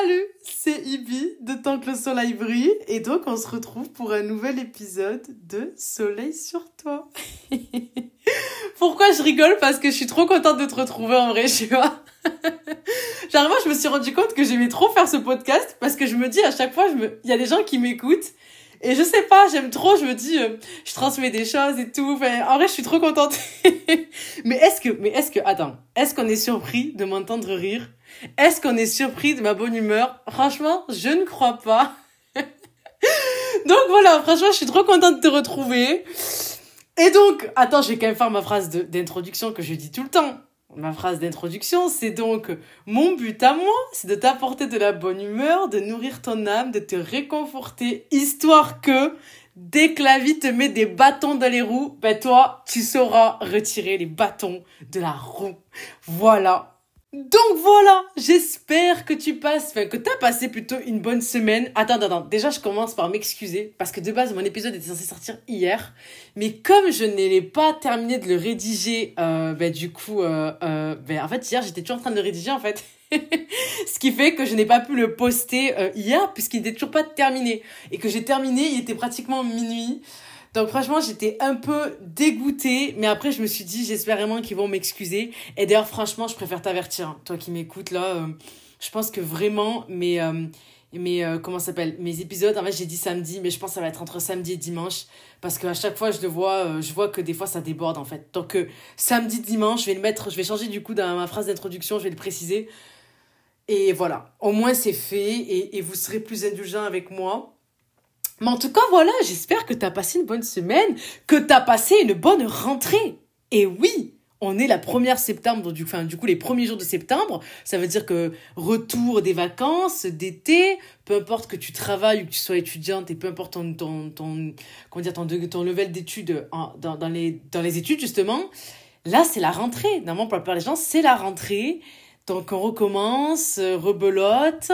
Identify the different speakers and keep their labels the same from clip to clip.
Speaker 1: Salut, c'est Ibi de Tant que le soleil brille et donc on se retrouve pour un nouvel épisode de Soleil sur toi. Pourquoi je rigole? Parce que je suis trop contente de te retrouver en vrai, tu vois. Genre moi je me suis rendu compte que j'aimais trop faire ce podcast parce que je me dis à chaque fois, il y a des gens qui m'écoutent et je sais pas, j'aime trop, je me dis, euh, je transmets des choses et tout. En vrai, je suis trop contente. mais est-ce que, mais est-ce que, attends, est-ce qu'on est surpris de m'entendre rire? Est-ce qu'on est surpris de ma bonne humeur? Franchement, je ne crois pas. donc voilà, franchement, je suis trop contente de te retrouver. Et donc, attends, je vais quand même faire ma phrase d'introduction que je dis tout le temps. Ma phrase d'introduction, c'est donc mon but à moi, c'est de t'apporter de la bonne humeur, de nourrir ton âme, de te réconforter, histoire que dès que la vie te met des bâtons dans les roues, ben toi, tu sauras retirer les bâtons de la roue. Voilà, donc voilà, j'espère que tu passes, enfin que t'as passé plutôt une bonne semaine. Attends, attends, déjà je commence par m'excuser parce que de base mon épisode était censé sortir hier, mais comme je n'ai pas terminé de le rédiger, euh, ben du coup, euh, euh, ben en fait hier j'étais toujours en train de le rédiger en fait. Ce qui fait que je n'ai pas pu le poster euh, hier puisqu'il n'était toujours pas terminé et que j'ai terminé, il était pratiquement minuit. Donc franchement, j'étais un peu dégoûtée, mais après je me suis dit, j'espère vraiment qu'ils vont m'excuser. Et d'ailleurs, franchement, je préfère t'avertir, hein. toi qui m'écoutes là, euh, je pense que vraiment mes euh, euh, comment s'appelle? Mes épisodes en fait j'ai dit samedi mais je pense que ça va être entre samedi et dimanche. Parce qu'à chaque fois je le vois je vois que des fois ça déborde en fait. Donc samedi dimanche je vais le mettre je vais changer du coup dans ma phrase d'introduction je vais le préciser. Et voilà. Au moins c'est fait. Et, et vous serez plus indulgent avec moi mais en tout cas, voilà, j'espère que tu as passé une bonne semaine, que tu as passé une bonne rentrée. Et oui, on est la première septembre, du, enfin, du coup, les premiers jours de septembre. Ça veut dire que retour des vacances, d'été, peu importe que tu travailles ou que tu sois étudiante et peu importe ton, ton, ton, comment dire, ton, ton level d'études dans, dans, les, dans les études, justement. Là, c'est la rentrée. Normalement, pour la plupart des gens, c'est la rentrée. Donc, on recommence, euh, rebelote.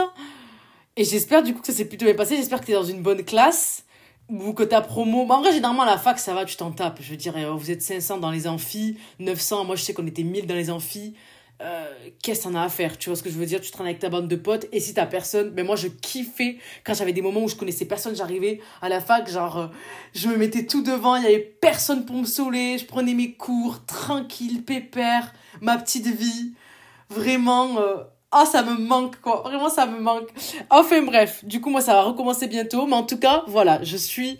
Speaker 1: Et j'espère du coup que ça s'est plutôt bien passé. J'espère que tu es dans une bonne classe ou que ta promo. en vrai, généralement, à la fac, ça va, tu t'en tapes. Je veux dire, euh, vous êtes 500 dans les amphis, 900. Moi, je sais qu'on était 1000 dans les amphis. Euh, qu'est-ce qu'on a à faire? Tu vois ce que je veux dire? Tu traînes avec ta bande de potes et si t'as personne, mais moi je kiffais quand j'avais des moments où je connaissais personne, j'arrivais à la fac, genre euh, je me mettais tout devant, il y avait personne pour me saouler, je prenais mes cours tranquille, pépère, ma petite vie, vraiment ah, ça me manque, quoi. Vraiment, ça me manque. Enfin, bref. Du coup, moi, ça va recommencer bientôt. Mais en tout cas, voilà, je suis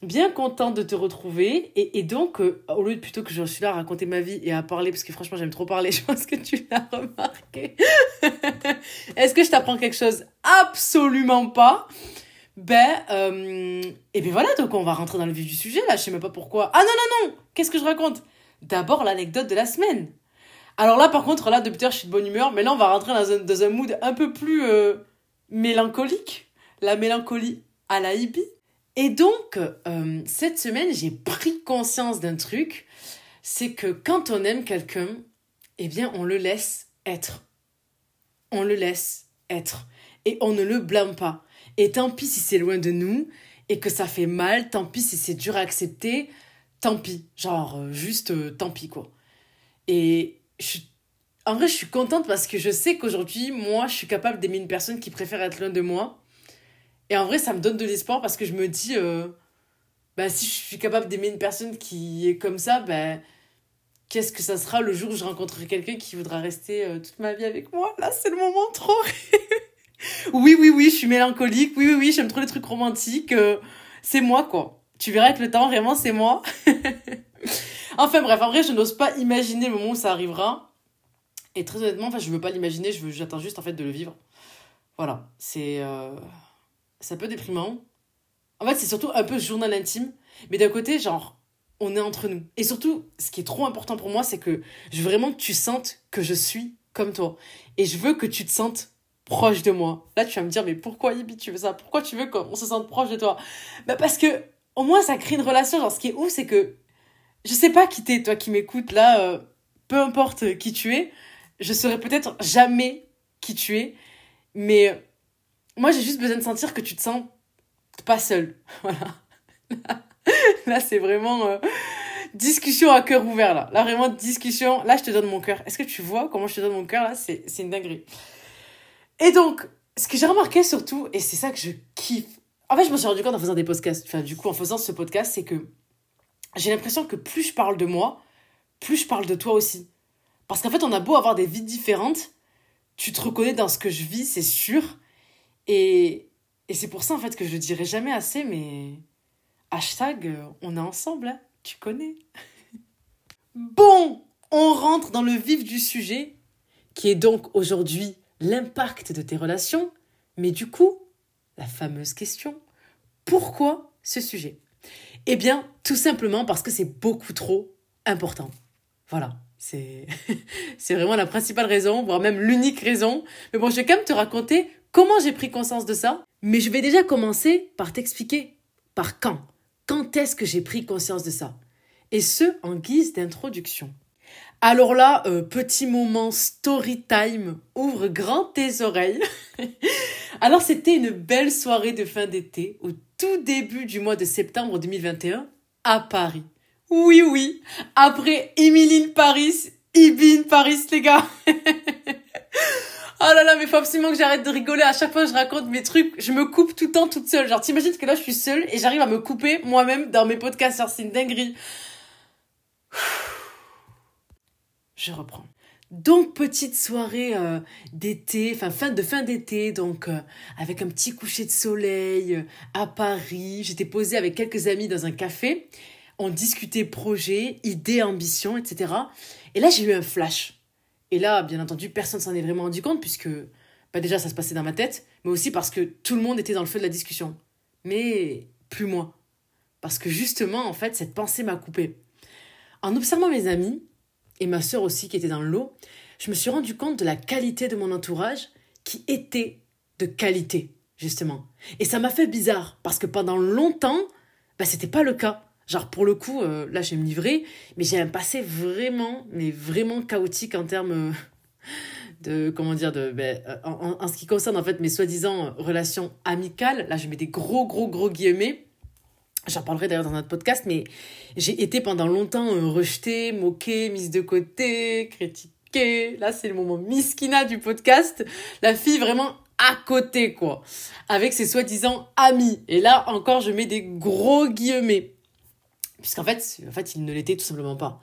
Speaker 1: bien contente de te retrouver. Et, et donc, euh, au lieu de plutôt que je suis là à raconter ma vie et à parler, parce que franchement, j'aime trop parler, je pense que tu l'as remarqué. Est-ce que je t'apprends quelque chose? Absolument pas. Ben, euh, et bien voilà, donc on va rentrer dans le vif du sujet, là. Je sais même pas pourquoi. Ah non, non, non Qu'est-ce que je raconte? D'abord, l'anecdote de la semaine. Alors là, par contre, là, depuis tout je suis de bonne humeur, mais là, on va rentrer dans un, dans un mood un peu plus euh, mélancolique. La mélancolie à la hippie. Et donc, euh, cette semaine, j'ai pris conscience d'un truc. C'est que quand on aime quelqu'un, eh bien, on le laisse être. On le laisse être. Et on ne le blâme pas. Et tant pis si c'est loin de nous et que ça fait mal, tant pis si c'est dur à accepter, tant pis. Genre, euh, juste tant pis, quoi. Et en vrai, je suis contente parce que je sais qu'aujourd'hui, moi, je suis capable d'aimer une personne qui préfère être loin de moi. Et en vrai, ça me donne de l'espoir parce que je me dis, euh, bah, si je suis capable d'aimer une personne qui est comme ça, bah, qu'est-ce que ça sera le jour où je rencontrerai quelqu'un qui voudra rester euh, toute ma vie avec moi? Là, c'est le moment trop. oui, oui, oui, je suis mélancolique. Oui, oui, oui, j'aime trop les trucs romantiques. Euh, c'est moi, quoi. Tu verras avec le temps, vraiment, c'est moi. Enfin bref, en vrai, je n'ose pas imaginer le moment où ça arrivera. Et très honnêtement, enfin, je veux pas l'imaginer, je veux, j'attends juste en fait de le vivre. Voilà, c'est euh, c'est un peu déprimant. En fait, c'est surtout un peu journal intime, mais d'un côté, genre, on est entre nous. Et surtout, ce qui est trop important pour moi, c'est que je veux vraiment que tu sentes que je suis comme toi. Et je veux que tu te sentes proche de moi. Là, tu vas me dire, mais pourquoi Yibi, tu veux ça? Pourquoi tu veux qu'on se sente proche de toi? Bah Parce que, au moins, ça crée une relation. Genre, ce qui est ouf, c'est que je sais pas qui t'es, toi qui m'écoutes là, euh, peu importe qui tu es, je saurais peut-être jamais qui tu es, mais euh, moi j'ai juste besoin de sentir que tu te sens pas seul. Voilà. Là, c'est vraiment euh, discussion à cœur ouvert là. Là vraiment discussion. Là je te donne mon cœur. Est-ce que tu vois comment je te donne mon cœur là? C'est une dinguerie. Et donc ce que j'ai remarqué surtout, et c'est ça que je kiffe, en fait, je me suis rendu compte en faisant des podcasts, enfin, du coup, en faisant ce podcast, c'est que j'ai l'impression que plus je parle de moi, plus je parle de toi aussi. Parce qu'en fait, on a beau avoir des vies différentes, tu te reconnais dans ce que je vis, c'est sûr. Et, et c'est pour ça, en fait, que je dirai jamais assez, mais hashtag, euh, on est ensemble, hein, tu connais. bon, on rentre dans le vif du sujet, qui est donc aujourd'hui l'impact de tes relations. Mais du coup, la fameuse question, pourquoi ce sujet? Eh bien, tout simplement parce que c'est beaucoup trop important. Voilà, c'est vraiment la principale raison, voire même l'unique raison. Mais bon, je vais quand même te raconter comment j'ai pris conscience de ça. Mais je vais déjà commencer par t'expliquer par quand. Quand est-ce que j'ai pris conscience de ça? Et ce, en guise d'introduction. Alors là, euh, petit moment story time, ouvre grand tes oreilles. Alors c'était une belle soirée de fin d'été, au tout début du mois de septembre 2021, à Paris. Oui, oui, après Emily Paris, Ibin Paris, les gars. Oh là là, mais faut absolument que j'arrête de rigoler. À chaque fois que je raconte mes trucs, je me coupe tout le temps toute seule. Genre, t'imagines que là, je suis seule et j'arrive à me couper moi-même dans mes podcasts. C'est une dinguerie. Je reprends. Donc petite soirée euh, d'été, enfin fin de fin d'été, donc euh, avec un petit coucher de soleil euh, à Paris. J'étais posée avec quelques amis dans un café. On discutait projets, idées, ambitions, etc. Et là j'ai eu un flash. Et là, bien entendu, personne s'en est vraiment rendu compte puisque bah déjà ça se passait dans ma tête, mais aussi parce que tout le monde était dans le feu de la discussion. Mais plus moi. Parce que justement, en fait, cette pensée m'a coupé. En observant mes amis, et ma sœur aussi qui était dans le lot, je me suis rendu compte de la qualité de mon entourage qui était de qualité, justement. Et ça m'a fait bizarre, parce que pendant longtemps, bah, c'était pas le cas. Genre, pour le coup, euh, là, je vais me livrer, mais j'ai un passé vraiment, mais vraiment chaotique en termes euh, de, comment dire, de, ben, euh, en, en, ce qui concerne, en fait, mes soi-disant relations amicales. Là, je mets des gros, gros, gros guillemets. J'en parlerai d'ailleurs dans notre podcast, mais j'ai été pendant longtemps euh, rejetée, moquée, mise de côté, critiquée. Là, c'est le moment miskina du podcast. La fille vraiment à côté, quoi. Avec ses soi-disant amis. Et là, encore, je mets des gros guillemets. Puisqu'en fait, en fait, il ne l'était tout simplement pas.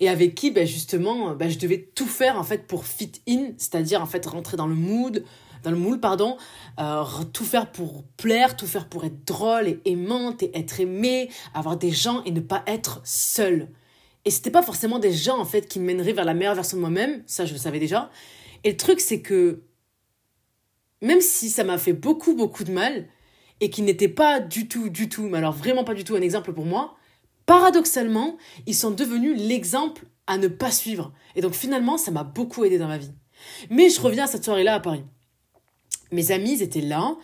Speaker 1: Et avec qui, ben justement, ben je devais tout faire, en fait, pour fit in, c'est-à-dire, en fait, rentrer dans le mood, dans le moule, pardon, euh, tout faire pour plaire, tout faire pour être drôle et aimante et être aimée, avoir des gens et ne pas être seule. Et c'était pas forcément des gens en fait qui me mèneraient vers la meilleure version de moi-même, ça je le savais déjà. Et le truc c'est que même si ça m'a fait beaucoup beaucoup de mal et qui n'était pas du tout du tout, mais alors vraiment pas du tout un exemple pour moi, paradoxalement, ils sont devenus l'exemple à ne pas suivre. Et donc finalement, ça m'a beaucoup aidé dans ma vie. Mais je reviens à cette soirée-là à Paris. Mes amis étaient là,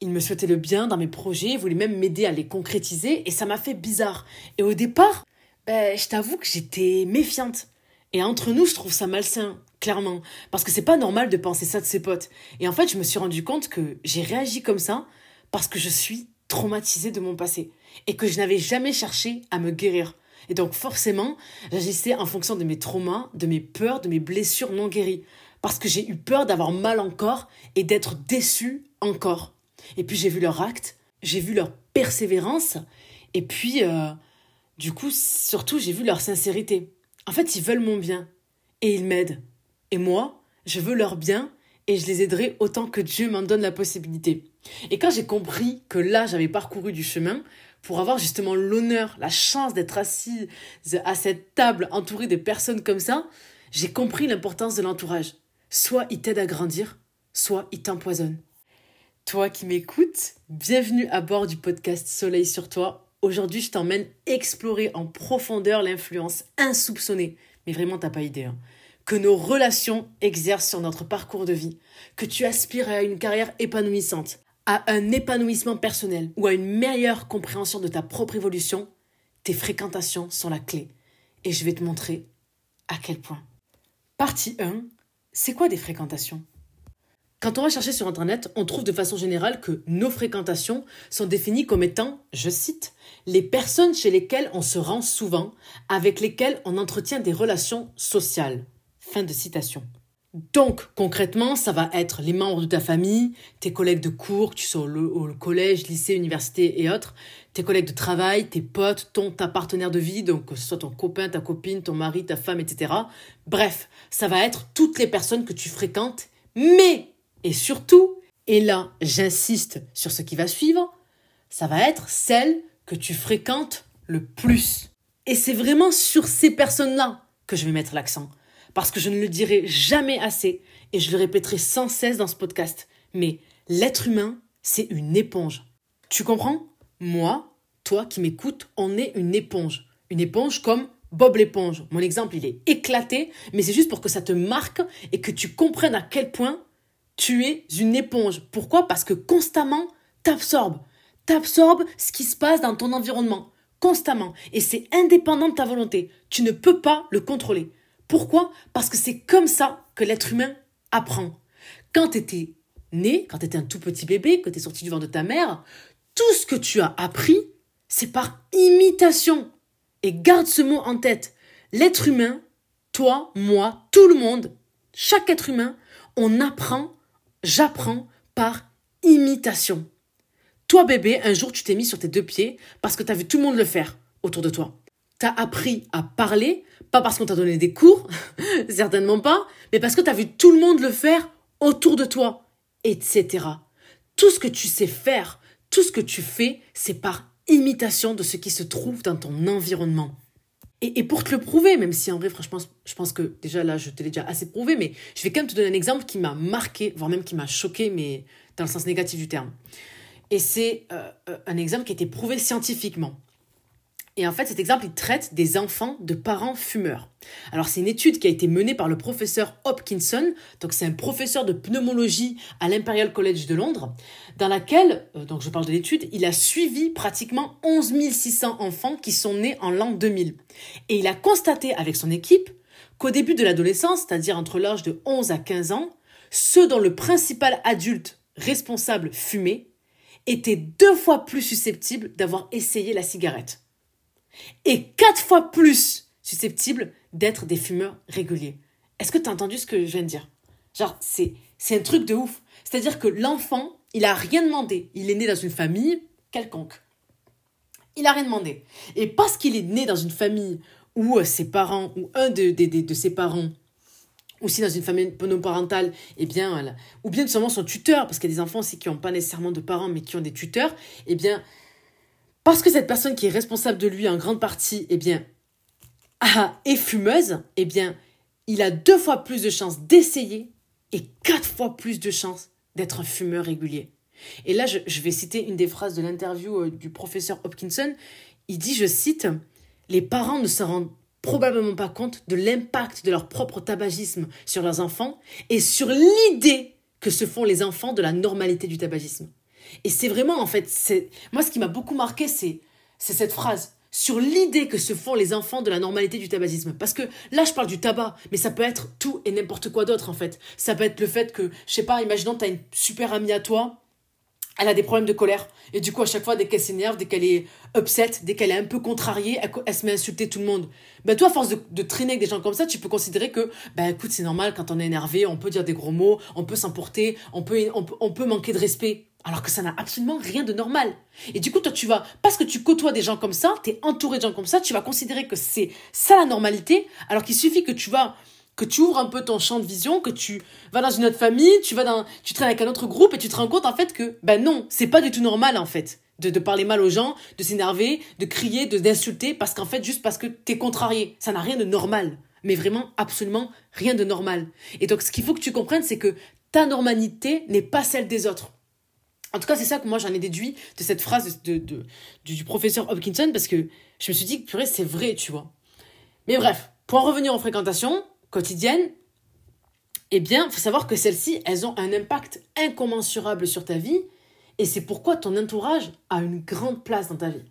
Speaker 1: ils me souhaitaient le bien dans mes projets, ils voulaient même m'aider à les concrétiser, et ça m'a fait bizarre. Et au départ, ben, je t'avoue que j'étais méfiante. Et entre nous, je trouve ça malsain, clairement. Parce que c'est pas normal de penser ça de ses potes. Et en fait, je me suis rendu compte que j'ai réagi comme ça parce que je suis traumatisée de mon passé. Et que je n'avais jamais cherché à me guérir. Et donc forcément, j'agissais en fonction de mes traumas, de mes peurs, de mes blessures non guéries parce que j'ai eu peur d'avoir mal encore et d'être déçue encore. Et puis j'ai vu leur acte, j'ai vu leur persévérance, et puis euh, du coup, surtout, j'ai vu leur sincérité. En fait, ils veulent mon bien, et ils m'aident. Et moi, je veux leur bien, et je les aiderai autant que Dieu m'en donne la possibilité. Et quand j'ai compris que là, j'avais parcouru du chemin, pour avoir justement l'honneur, la chance d'être assise à cette table entourée de personnes comme ça, j'ai compris l'importance de l'entourage. Soit il t'aide à grandir, soit il t'empoisonne. Toi qui m'écoutes, bienvenue à bord du podcast Soleil sur toi. Aujourd'hui, je t'emmène explorer en profondeur l'influence insoupçonnée, mais vraiment t'as pas idée, hein, que nos relations exercent sur notre parcours de vie, que tu aspires à une carrière épanouissante, à un épanouissement personnel ou à une meilleure compréhension de ta propre évolution, tes fréquentations sont la clé. Et je vais te montrer à quel point. Partie 1 c'est quoi des fréquentations? Quand on va chercher sur Internet, on trouve de façon générale que nos fréquentations sont définies comme étant, je cite, les personnes chez lesquelles on se rend souvent, avec lesquelles on entretient des relations sociales. Fin de citation. Donc, concrètement, ça va être les membres de ta famille, tes collègues de cours, que tu sois au, collège, lycée, université et autres, tes collègues de travail, tes potes, ton, ta partenaire de vie, donc que ce soit ton copain, ta copine, ton mari, ta femme, etc. Bref, ça va être toutes les personnes que tu fréquentes, mais, et surtout, et là, j'insiste sur ce qui va suivre, ça va être celles que tu fréquentes le plus. Et c'est vraiment sur ces personnes-là que je vais mettre l'accent parce que je ne le dirai jamais assez et je le répéterai sans cesse dans ce podcast. Mais l'être humain, c'est une éponge. Tu comprends? Moi, toi qui m'écoutes, on est une éponge. Une éponge comme Bob l'éponge. Mon exemple, il est éclaté, mais c'est juste pour que ça te marque et que tu comprennes à quel point tu es une éponge. Pourquoi? Parce que constamment, t'absorbes. T'absorbes ce qui se passe dans ton environnement. Constamment. Et c'est indépendant de ta volonté. Tu ne peux pas le contrôler. Pourquoi? Parce que c'est comme ça que l'être humain apprend. Quand tu étais né, quand tu étais un tout petit bébé, que tu es sorti du ventre de ta mère, tout ce que tu as appris, c'est par imitation. Et garde ce mot en tête. L'être humain, toi, moi, tout le monde, chaque être humain, on apprend, j'apprends par imitation. Toi, bébé, un jour, tu t'es mis sur tes deux pieds parce que tu as vu tout le monde le faire autour de toi. Tu as appris à parler pas parce qu'on t'a donné des cours, certainement pas, mais parce que tu as vu tout le monde le faire autour de toi, etc. Tout ce que tu sais faire, tout ce que tu fais, c'est par imitation de ce qui se trouve dans ton environnement. Et, pour te le prouver, même si en vrai, franchement, je pense que déjà là, je te l'ai déjà assez prouvé, mais je vais quand même te donner un exemple qui m'a marqué, voire même qui m'a choqué, mais dans le sens négatif du terme. Et c'est euh, euh, un exemple qui a été prouvé scientifiquement. Et en fait, cet exemple, il traite des enfants de parents fumeurs. Alors, c'est une étude qui a été menée par le professeur Hopkinson, donc c'est un professeur de pneumologie à l'Imperial College de Londres, dans laquelle, euh, donc je parle de l'étude, il a suivi pratiquement 11 600 enfants qui sont nés en l'an 2000. Et il a constaté avec son équipe qu'au début de l'adolescence, c'est-à-dire entre l'âge de 11 à 15 ans, ceux dont le principal adulte responsable fumait étaient deux fois plus susceptibles d'avoir essayé la cigarette et quatre fois plus susceptibles d'être des fumeurs réguliers. Est-ce que tu as entendu ce que je viens de dire? Genre, c'est, un truc de ouf. C'est-à-dire que l'enfant, il a rien demandé. Il est né dans une famille quelconque. Il a rien demandé. Et parce qu'il est né dans une famille où euh, ses parents, ou un de, de, ses parents, aussi dans une famille monoparentale, eh bien, ou bien seulement son tuteur, parce qu'il y a des enfants aussi qui n'ont pas nécessairement de parents, mais qui ont des tuteurs, eh bien, parce que cette personne qui est responsable de lui en grande partie, eh bien, est fumeuse, eh bien, il a deux fois plus de chances d'essayer et quatre fois plus de chances d'être un fumeur régulier. Et là, je, vais citer une des phrases de l'interview euh, du professeur Hopkinson. Il dit, je cite, Les parents ne se rendent probablement pas compte de l'impact de leur propre tabagisme sur leurs enfants et sur l'idée que se font les enfants de la normalité du tabagisme. Et c'est vraiment, en fait, c'est moi, ce qui m'a beaucoup marqué, c'est cette phrase sur l'idée que se font les enfants de la normalité du tabagisme. Parce que là, je parle du tabac, mais ça peut être tout et n'importe quoi d'autre, en fait. Ça peut être le fait que, je sais pas, imaginons, tu as une super amie à toi, elle a des problèmes de colère. Et du coup, à chaque fois, dès qu'elle s'énerve, dès qu'elle est upset, dès qu'elle est un peu contrariée, elle, se met à insulter tout le monde. Ben, toi, à force de, traîner avec des gens comme ça, tu peux considérer que, ben, écoute, c'est normal, quand on est énervé, on peut dire des gros mots, on peut s'emporter, on peut, on peut manquer de respect. Alors que ça n'a absolument rien de normal. Et du coup, toi, tu vas, parce que tu côtoies des gens comme ça, tu es entouré de gens comme ça, tu vas considérer que c'est ça la normalité, alors qu'il suffit que tu vas, que tu ouvres un peu ton champ de vision, que tu vas dans une autre famille, tu vas dans, tu traînes avec un autre groupe et tu te rends compte, en fait, que, ben non, c'est pas du tout normal, en fait. De, de parler mal aux gens, de s'énerver, de crier, de d'insulter, parce qu'en fait, juste parce que t'es contrarié. Ça n'a rien de normal. Mais vraiment, absolument rien de normal. Et donc, ce qu'il faut que tu comprennes, c'est que ta normalité n'est pas celle des autres. En tout cas, c'est ça que moi j'en ai déduit de cette phrase de, du, professeur Hopkinson parce que je me suis dit que purée, c'est vrai, tu vois. Mais bref, pour en revenir aux fréquentations quotidiennes, eh bien, faut savoir que celles-ci, elles ont un impact incommensurable sur ta vie et c'est pourquoi ton entourage a une grande place dans ta vie.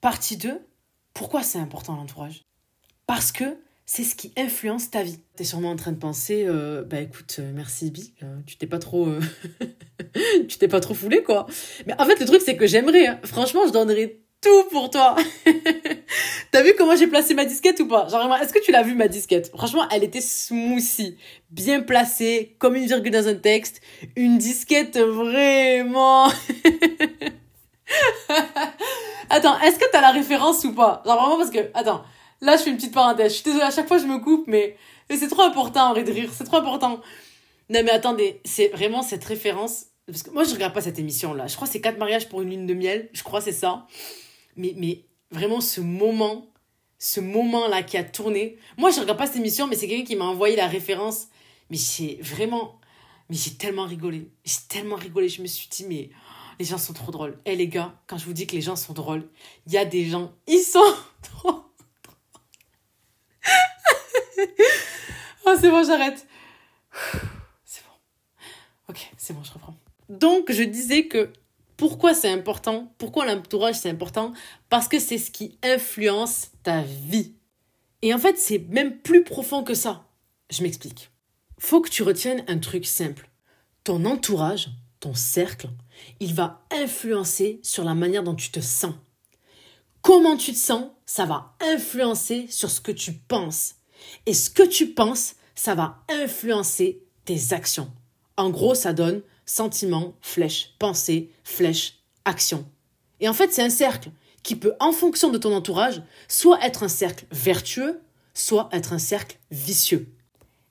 Speaker 1: Partie 2, pourquoi c'est important l'entourage? Parce que c'est ce qui influence ta vie. Tu es sûrement en train de penser, euh, bah écoute, euh, merci Bi, euh, tu t'es pas trop, tu t'es pas trop foulé quoi. Mais en fait le truc c'est que j'aimerais, hein. franchement je donnerais tout pour toi, T'as vu comment j'ai placé ma disquette ou pas? Genre, est-ce que tu l'as vu ma disquette? Franchement, elle était smoothie, bien placée, comme une virgule dans un texte. Une disquette vraiment... attends, est-ce que t'as la référence ou pas? Genre vraiment parce que... Attends, là je fais une petite parenthèse. Je suis désolée, à chaque fois je me coupe, mais, mais c'est trop important en vrai de rire. C'est trop important. Non mais attendez, c'est vraiment cette référence. Parce que moi je regarde pas cette émission là. Je crois que c'est 4 mariages pour une lune de miel. Je crois c'est ça. Mais, mais vraiment ce moment, ce moment-là qui a tourné. Moi, je regarde pas cette émission, mais c'est quelqu'un qui m'a envoyé la référence. Mais j'ai vraiment, mais j'ai tellement rigolé. J'ai tellement rigolé. Je me suis dit, mais les gens sont trop drôles. Eh les gars, quand je vous dis que les gens sont drôles, il y a des gens, ils sont trop oh, c'est bon, j'arrête. C'est bon. Ok, c'est bon, je reprends. Donc, je disais que pourquoi c'est important Pourquoi l'entourage c'est important? Parce que c'est ce qui influence ta vie. Et en fait, c'est même plus profond que ça. Je m'explique. Faut que tu retiennes un truc simple. Ton entourage, ton cercle, il va influencer sur la manière dont tu te sens. Comment tu te sens, ça va influencer sur ce que tu penses. Et ce que tu penses, ça va influencer tes actions. En gros, ça donne sentiment, flèche, pensée, flèche, action. Et en fait, c'est un cercle qui peut, en fonction de ton entourage, soit être un cercle vertueux, soit être un cercle vicieux.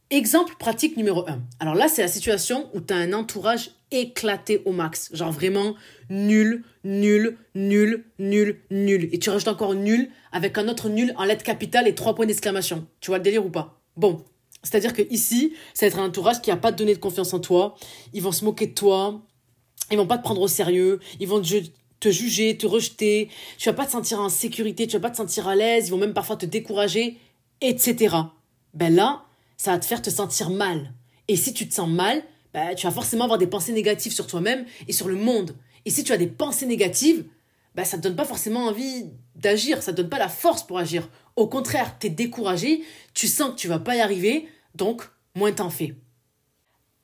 Speaker 1: Exemple pratique numéro 1. Alors là, c'est la situation où tu as un entourage éclaté au max. Genre vraiment nul, nul, nul, nul, nul. Et tu rajoutes encore nul avec un autre nul en lettres capitales et trois points d'exclamation. Tu vois le délire ou pas? Bon, c'est-à-dire que ici, ça va être un entourage qui n'a pas donné de confiance en toi. Ils vont se moquer de toi. Ils vont pas te prendre au sérieux. Ils vont te juger, te rejeter. Tu vas pas te sentir en sécurité. Tu vas pas te sentir à l'aise. Ils vont même parfois te décourager, etc. Ben là, ça va te faire te sentir mal. Et si tu te sens mal, ben, tu vas forcément avoir des pensées négatives sur toi-même et sur le monde. Et si tu as des pensées négatives, ben, ça ne te donne pas forcément envie d'agir, ça ne te donne pas la force pour agir. Au contraire, tu es découragé, tu sens que tu vas pas y arriver, donc moins t'en fais.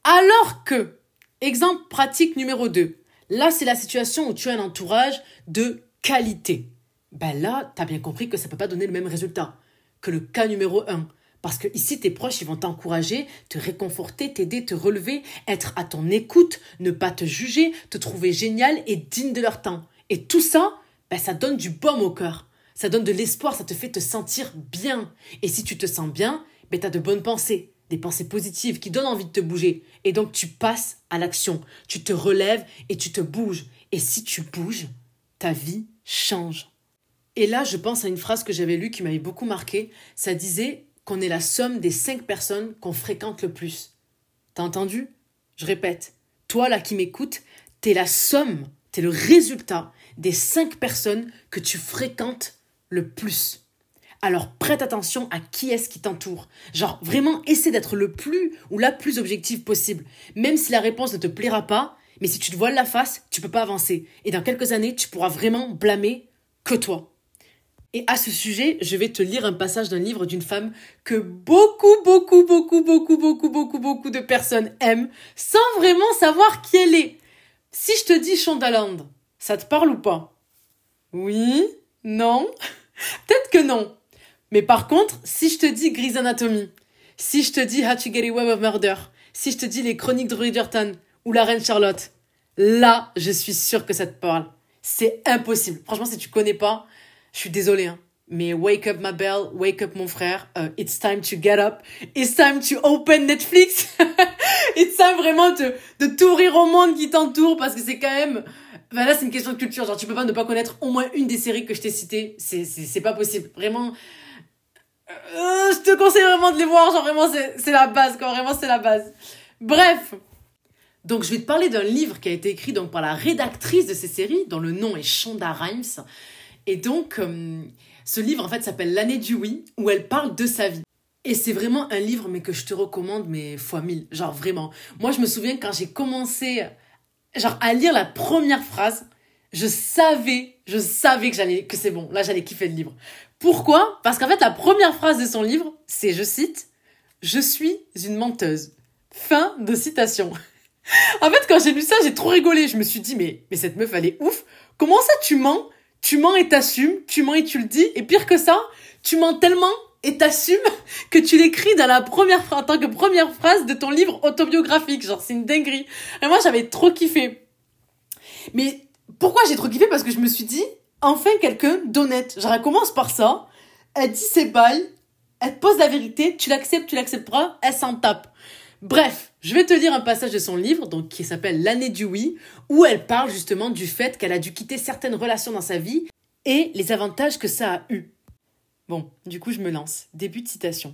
Speaker 1: Alors que, exemple pratique numéro 2, là c'est la situation où tu as un entourage de qualité. Ben là, tu as bien compris que ça ne peut pas donner le même résultat que le cas numéro 1. Parce que ici, tes proches, ils vont t'encourager, te réconforter, t'aider, te relever, être à ton écoute, ne pas te juger, te trouver génial et digne de leur temps. Et tout ça, ben, ça donne du baume au cœur. Ça donne de l'espoir, ça te fait te sentir bien. Et si tu te sens bien, ben, tu as de bonnes pensées, des pensées positives qui donnent envie de te bouger. Et donc tu passes à l'action, tu te relèves et tu te bouges. Et si tu bouges, ta vie change. Et là, je pense à une phrase que j'avais lue qui m'avait beaucoup marqué. Ça disait qu'on est la somme des cinq personnes qu'on fréquente le plus. T'as entendu? Je répète. Toi, là, qui m'écoutes, t'es la somme, t'es le résultat des cinq personnes que tu fréquentes le plus. Alors prête attention à qui est-ce qui t'entoure. Genre vraiment essaie d'être le plus ou la plus objective possible. Même si la réponse ne te plaira pas, mais si tu te voiles la face, tu peux pas avancer. Et dans quelques années, tu pourras vraiment blâmer que toi. Et à ce sujet, je vais te lire un passage d'un livre d'une femme que beaucoup, beaucoup, beaucoup, beaucoup, beaucoup, beaucoup, beaucoup de personnes aiment, sans vraiment savoir qui elle est. Si je te dis Shondaland, ça te parle ou pas? Oui? Non? Peut-être que non. Mais par contre, si je te dis Grey's Anatomy, si je te dis How to Get Away with Murder, si je te dis les chroniques de Bridgerton ou la reine Charlotte, là, je suis sûre que ça te parle. C'est impossible. Franchement, si tu connais pas, je suis désolée, hein. Mais wake up ma belle, wake up mon frère, uh, it's time to get up, it's time to open Netflix, it's time vraiment de, de t'ouvrir au monde qui t'entoure parce que c'est quand même, ben là c'est une question de culture, genre tu peux pas ne pas connaître au moins une des séries que je t'ai citées, c'est, c'est, c'est pas possible, vraiment, euh, je te conseille vraiment de les voir, genre vraiment c'est la base quoi, vraiment c'est la base. Bref, donc je vais te parler d'un livre qui a été écrit donc par la rédactrice de ces séries, dont le nom est Shonda Rhimes. Et donc euh, ce livre en fait s'appelle L'année du oui, où elle parle de sa vie. Et c'est vraiment un livre mais que je te recommande mais fois mille, genre vraiment. Moi je me souviens quand j'ai commencé genre à lire la première phrase, je savais, je savais que j'allais que c'est bon, là j'allais kiffer le livre. Pourquoi? Parce qu'en fait, la première phrase de son livre, c'est, je cite, Je suis une menteuse. Fin de citation. en fait, quand j'ai lu ça, j'ai trop rigolé. Je me suis dit, mais, mais cette meuf, elle est ouf. Comment ça, tu mens? Tu mens et t'assumes, tu mens et tu le dis, et pire que ça, tu mens tellement et t'assumes que tu l'écris dans la première en tant que première phrase de ton livre autobiographique. Genre, c'est une dinguerie. Et moi, j'avais trop kiffé. Mais pourquoi j'ai trop kiffé? Parce que je me suis dit, enfin quelqu'un d'honnête. Genre, elle commence par ça, elle dit ses bails, elle pose la vérité, tu l'acceptes, tu l'acceptes pas, elle s'en tape. Bref, je vais te lire un passage de son livre, qui s'appelle L'année du oui, où elle parle justement du fait qu'elle a dû quitter certaines relations dans sa vie et les avantages que ça a eu. Bon, du coup, je me lance. Début de citation.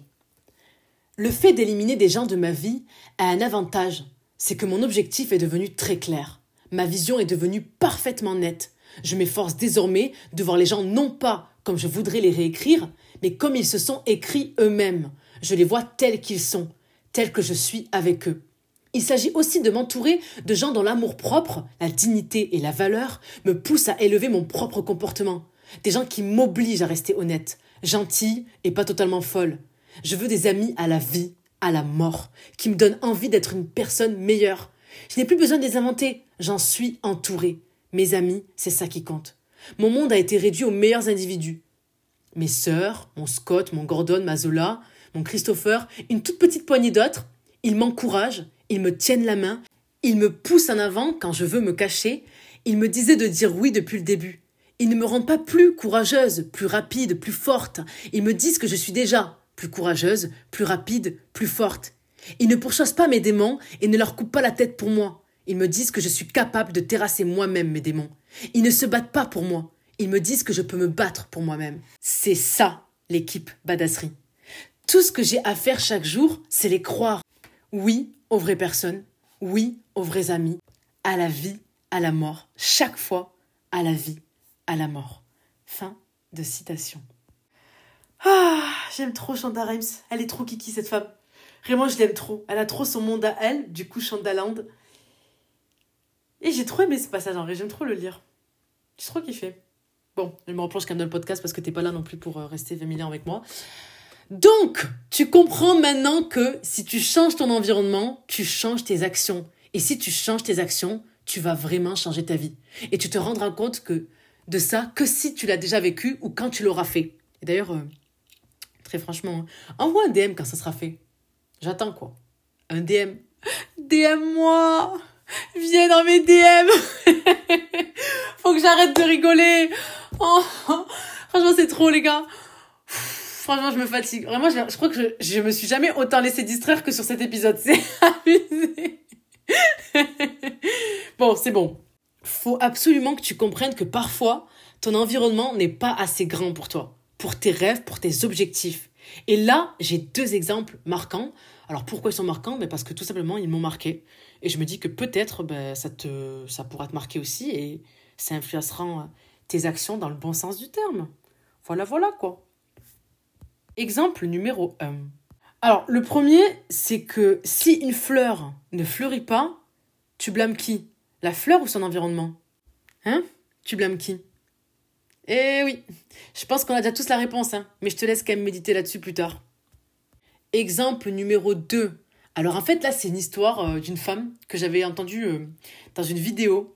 Speaker 1: Le fait d'éliminer des gens de ma vie a un avantage, c'est que mon objectif est devenu très clair. Ma vision est devenue parfaitement nette. Je m'efforce désormais de voir les gens non pas comme je voudrais les réécrire, mais comme ils se sont écrits eux-mêmes. Je les vois tels qu'ils sont, tel que je suis avec eux. Il s'agit aussi de m'entourer de gens dont l'amour propre, la dignité et la valeur me poussent à élever mon propre comportement. Des gens qui m'obligent à rester honnête, gentille et pas totalement folle. Je veux des amis à la vie, à la mort, qui me donnent envie d'être une personne meilleure. Je n'ai plus besoin de les inventer, j'en suis entouré. Mes amis, c'est ça qui compte. Mon monde a été réduit aux meilleurs individus. Mes sœurs, mon Scott, mon Gordon, ma Zola, mon Christopher, une toute petite poignée d'autres, ils m'encouragent, ils me tiennent la main, ils me poussent en avant quand je veux me cacher, ils me disaient de dire oui depuis le début. Ils ne me rendent pas plus courageuse, plus rapide, plus forte. Ils me disent que je suis déjà plus courageuse, plus rapide, plus forte. Ils ne pourchassent pas mes démons et ne leur coupent pas la tête pour moi. Ils me disent que je suis capable de terrasser moi-même mes démons. Ils ne se battent pas pour moi. Ils me disent que je peux me battre pour moi-même. C'est ça, l'équipe Badasserie. Tout ce que j'ai à faire chaque jour, c'est les croire. Oui aux vraies personnes, oui aux vrais amis, à la vie, à la mort, chaque fois à la vie, à la mort. Fin de citation. Ah, j'aime trop Chanda Rhimes. Elle est trop kiki cette femme. Vraiment, je l'aime trop. Elle a trop son monde à elle, du coup Chandaland. Et j'ai trop aimé ce passage en vrai, j'aime trop le lire. J'ai trop kiffé. Bon, je me replonge quand même dans le podcast parce que t'es pas là non plus pour euh, rester 20 000 ans avec moi. Donc, tu comprends maintenant que si tu changes ton environnement, tu changes tes actions. Et si tu changes tes actions, tu vas vraiment changer ta vie. Et tu te rendras compte que de ça que si tu l'as déjà vécu ou quand tu l'auras fait. Et d'ailleurs, euh, très franchement, hein, envoie un DM quand ça sera fait. J'attends quoi Un DM. DM-moi Viens dans mes DM Faut que j'arrête de rigoler Franchement, c'est trop, les gars franchement, je me fatigue. Vraiment, je, crois que je, je, me suis jamais autant laissé distraire que sur cet épisode. C'est abusé. bon, c'est bon. Faut absolument que tu comprennes que parfois, ton environnement n'est pas assez grand pour toi, pour tes rêves, pour tes objectifs. Et là, j'ai deux exemples marquants. Alors pourquoi ils sont marquants? Mais Parce que tout simplement, ils m'ont marqué. Et je me dis que peut-être ben, ça, te, ça pourra te marquer aussi et ça influencera tes actions dans le bon sens du terme. Voilà, voilà quoi. Exemple numéro 1. Alors, le premier, c'est que si une fleur ne fleurit pas, tu blâmes qui? La fleur ou son environnement? Hein? Tu blâmes qui? Eh oui, je pense qu'on a déjà tous la réponse, hein, mais je te laisse quand même méditer là-dessus plus tard. Exemple numéro 2. Alors en fait, là, c'est une histoire euh, d'une femme que j'avais entendue euh, dans une vidéo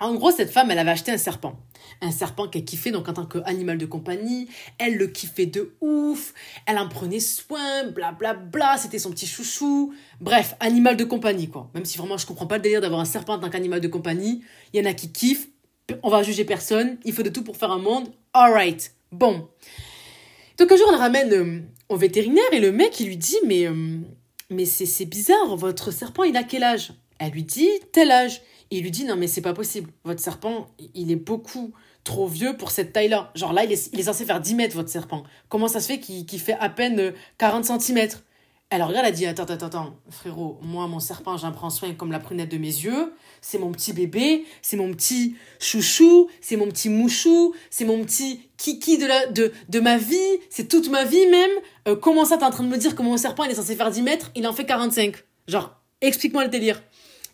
Speaker 1: en gros, cette femme, elle avait acheté un serpent. Un serpent qu'elle kiffait donc en tant qu'animal de compagnie. Elle le kiffait de ouf. Elle en prenait soin, blablabla. Bla, bla, C'était son petit chouchou. Bref, animal de compagnie, quoi. Même si vraiment je comprends pas le délire d'avoir un serpent en tant qu'animal de compagnie. Il y en a qui kiffent. On va juger personne. Il faut de tout pour faire un monde. Alright. Bon. Donc un jour, on le ramène euh, au vétérinaire et le mec, il lui dit Mais, euh, mais c'est bizarre, votre serpent, il a quel âge? Elle lui dit Tel âge il lui dit non mais c'est pas possible. Votre serpent, il est beaucoup trop vieux pour cette taille-là. Genre là, il est, censé faire 10 mètres, votre serpent. Comment ça se fait qu'il fait à peine 40 euh, cm Alors regarde, elle dit attends, attends, attends, frérot, moi, mon serpent, j'en prends soin comme la prunette de mes yeux. C'est mon petit bébé, c'est mon petit chouchou, c'est mon petit mouchou, c'est mon petit kiki de, la, de, de ma vie, c'est toute ma vie même. Euh, comment ça, t'es en train de me dire que mon serpent, il est censé faire 10 mètres, il en fait 45 Genre, explique-moi le délire.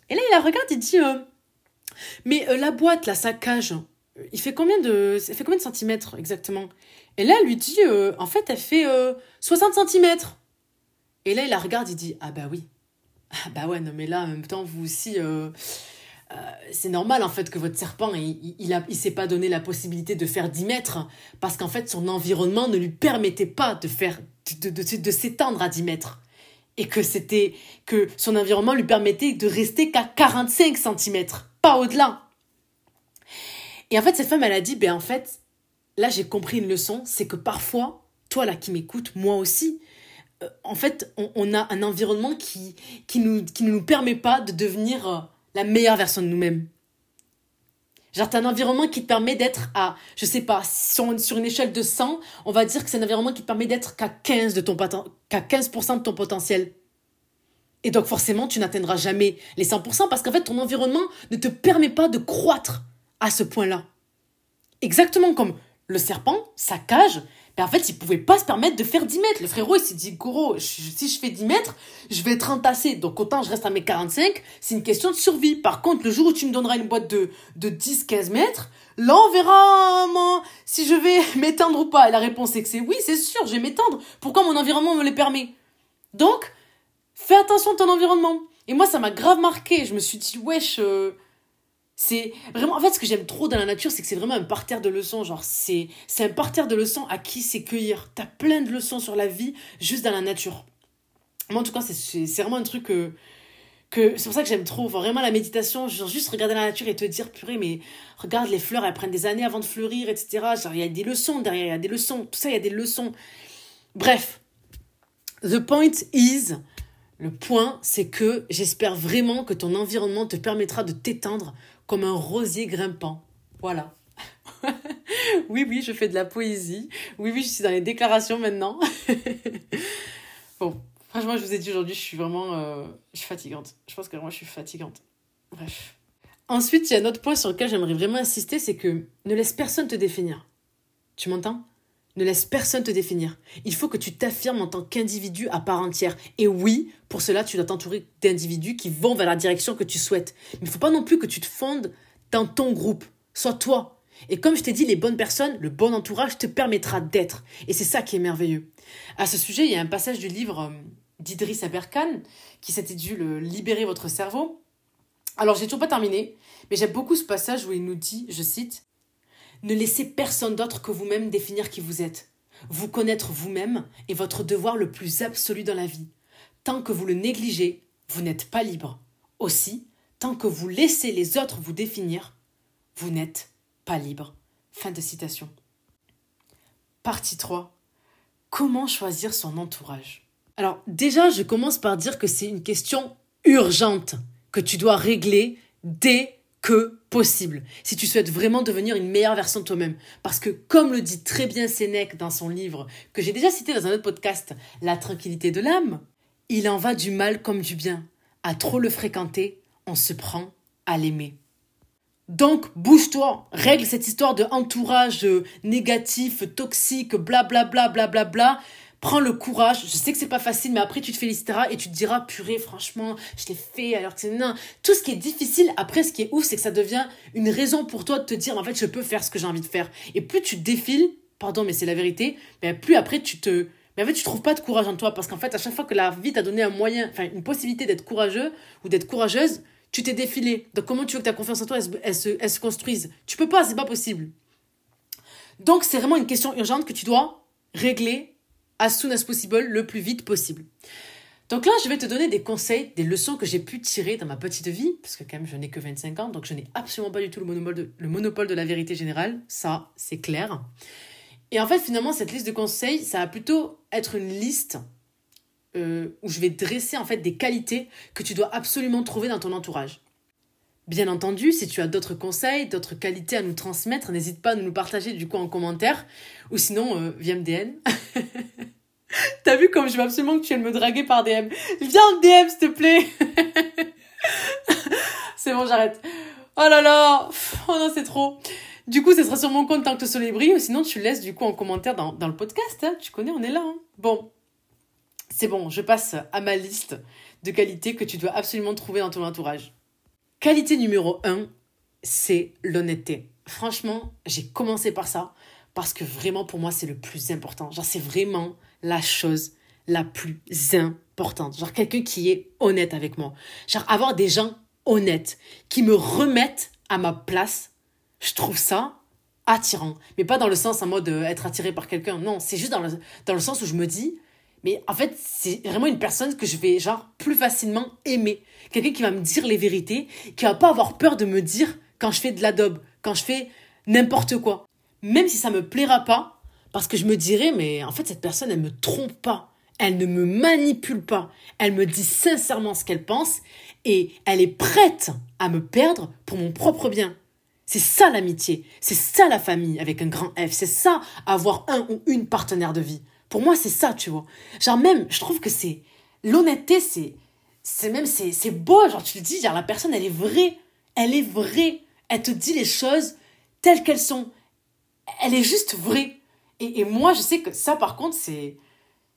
Speaker 1: Et là, il la regarde, il dit euh, Mais euh, la boîte, là, sa cage, il fait combien de, fait combien de centimètres exactement? Et là, elle lui dit euh, En fait, elle fait 60 centimètres. Et là, il la regarde, il dit Ah bah oui. Ah bah ouais, non, mais là, en même temps, vous aussi. c'est normal en fait que votre serpent, il, il, s'est pas donné la possibilité de faire 10 mètres parce qu'en fait son environnement ne lui permettait pas de faire de, de s'étendre à 10 mètres et que c'était que son environnement lui permettait de rester qu'à 45 cm, pas au-delà. Et en fait cette femme elle a dit ben en fait là j'ai compris une leçon, c'est que parfois toi là qui m'écoutes, moi aussi, euh, en fait on, a un environnement qui qui nous qui ne nous permet pas de devenir euh, la meilleure version de nous-mêmes. Genre, t'as un environnement qui te permet d'être à, je sais pas, sur, sur, une échelle de 100, on va dire que c'est un environnement qui te permet d'être qu'à 15 de ton qu'à 15% de ton potentiel. Et donc, forcément, tu n'atteindras jamais les 100% parce qu'en fait, ton environnement ne te permet pas de croître à ce point-là. Exactement comme le serpent, sa cage, mais en fait, il pouvait pas se permettre de faire 10 mètres. Le frérot, il s'est dit, gros, si je fais 10 mètres, je vais être entassé. Donc, autant je reste à mes 45. C'est une question de survie. Par contre, le jour où tu me donneras une boîte de, de 10, 15 mètres, là, on verra si je vais m'éteindre ou pas. Et la réponse est que c'est oui, c'est sûr, je vais m'éteindre. Pourquoi mon environnement me le permet? Donc, fais attention à ton environnement. Et moi, ça m'a grave marqué. Je me suis dit, wesh, euh, c'est vraiment, en fait, ce que j'aime trop dans la nature, c'est que c'est vraiment un parterre de leçons. Genre, c'est, c'est un parterre de leçons à qui c'est cueillir. T'as plein de leçons sur la vie juste dans la nature. Moi, en tout cas, c'est, c'est vraiment un truc que, que c'est pour ça que j'aime trop. vraiment, la méditation, genre, juste regarder la nature et te dire, purée, mais regarde, les fleurs, elles prennent des années avant de fleurir, etc. Genre, il y a des leçons derrière, il y a des leçons. Tout ça, il y a des leçons. Bref. The point is, le point, c'est que j'espère vraiment que ton environnement te permettra de t'étendre comme un rosier grimpant. Voilà. oui, oui, je fais de la poésie. Oui, oui, je suis dans les déclarations maintenant. bon, franchement, je vous ai dit aujourd'hui, je suis vraiment euh, je suis fatigante. Je pense que moi, je suis fatigante. Bref. Ensuite, il y a un autre point sur lequel j'aimerais vraiment insister, c'est que ne laisse personne te définir. Tu m'entends? Ne laisse personne te définir. Il faut que tu t'affirmes en tant qu'individu à part entière. Et oui, pour cela, tu dois t'entourer d'individus qui vont vers la direction que tu souhaites. Mais il ne faut pas non plus que tu te fondes dans ton groupe. Sois toi. Et comme je t'ai dit, les bonnes personnes, le bon entourage te permettra d'être. Et c'est ça qui est merveilleux. À ce sujet, il y a un passage du livre euh, d'Idriss Aberkan qui s'intitule Libérer votre cerveau. Alors, j'ai toujours pas terminé, mais j'aime beaucoup ce passage où il nous dit, je cite, ne laissez personne d'autre que vous-même définir qui vous êtes. Vous connaître vous-même est votre devoir le plus absolu dans la vie. Tant que vous le négligez, vous n'êtes pas libre. Aussi, tant que vous laissez les autres vous définir, vous n'êtes pas libre. Fin de citation. Partie 3. Comment choisir son entourage? Alors déjà, je commence par dire que c'est une question urgente que tu dois régler dès que possible si tu souhaites vraiment devenir une meilleure version de toi-même. Parce que comme le dit très bien Sénèque dans son livre, que j'ai déjà cité dans un autre podcast, La tranquillité de l'âme, il en va du mal comme du bien. À trop le fréquenter, on se prend à l'aimer. Donc, bouge-toi, règle cette histoire de entourage euh, négatif, toxique, blablabla, blablabla. Bla, bla, bla, prends le courage. Je sais que c'est pas facile, mais après tu te féliciteras et tu te diras, purée, franchement, je l'ai fait alors que c'est non. Tout ce qui est difficile, après, ce qui est ouf, c'est que ça devient une raison pour toi de te dire, en fait, je peux faire ce que j'ai envie de faire. Et plus tu défiles, pardon, mais c'est la vérité, ben, plus après tu te, mais en fait, tu trouves pas de courage en toi parce qu'en fait, à chaque fois que la vie t'a donné un moyen, enfin, une possibilité d'être courageux ou d'être courageuse, tu t'es défilé. Donc, comment tu veux que ta confiance en toi, elle, se, elle se construise? Tu peux pas, c'est pas possible. Donc, c'est vraiment une question urgente que tu dois régler as soon as possible, le plus vite possible. Donc là, je vais te donner des conseils, des leçons que j'ai pu tirer dans ma petite vie, parce que quand même, je n'ai que 25 ans, donc je n'ai absolument pas du tout le monopole, de, la vérité générale, ça, c'est clair. Et en fait, finalement, cette liste de conseils, ça va plutôt être une liste euh, où je vais dresser en fait des qualités que tu dois absolument trouver dans ton entourage. Bien entendu, si tu as d'autres conseils, d'autres qualités à nous transmettre, n'hésite pas à nous partager du coup en commentaire ou sinon euh, via MDN. T'as vu comme je veux absolument que tu viennes me draguer par DM. Viens en DM s'il te plaît. c'est bon, j'arrête. Oh là là. Oh non, c'est trop. Du coup, ce sera sur mon compte tant que le soleil brille ou sinon tu laisses du coup en commentaire dans, dans le podcast. Hein. Tu connais, on est là. Hein. Bon. C'est bon, je passe à ma liste de qualités que tu dois absolument trouver dans ton entourage. Qualité numéro 1, c'est l'honnêteté. Franchement, j'ai commencé par ça parce que vraiment pour moi c'est le plus important. Genre c'est vraiment la chose la plus importante. Genre quelqu'un qui est honnête avec moi. Genre avoir des gens honnêtes, qui me remettent à ma place. Je trouve ça attirant. Mais pas dans le sens en mode euh, être attiré par quelqu'un. Non, c'est juste dans dans le sens où je me dis, mais en fait, c'est vraiment une personne que je vais, genre, plus facilement aimer. Quelqu'un qui va me dire les vérités, qui va pas avoir peur de me dire quand je fais de l'adobe, quand je fais n'importe quoi. Même si ça me plaira pas, parce que je me dirais, mais en fait, cette personne, elle me trompe pas. Elle ne me manipule pas. Elle me dit sincèrement ce qu'elle pense et elle est prête à me perdre pour mon propre bien. C'est ça l'amitié, c'est ça la famille avec un grand F, c'est ça avoir un ou une partenaire de vie. Pour moi, c'est ça, tu vois. Genre même, je trouve que c'est l'honnêteté, c'est c'est même c'est beau, genre tu le dis, genre la personne elle est vraie, elle est vraie, elle te dit les choses telles qu'elles sont. Elle est juste vraie. Et, et moi, je sais que ça par contre, c'est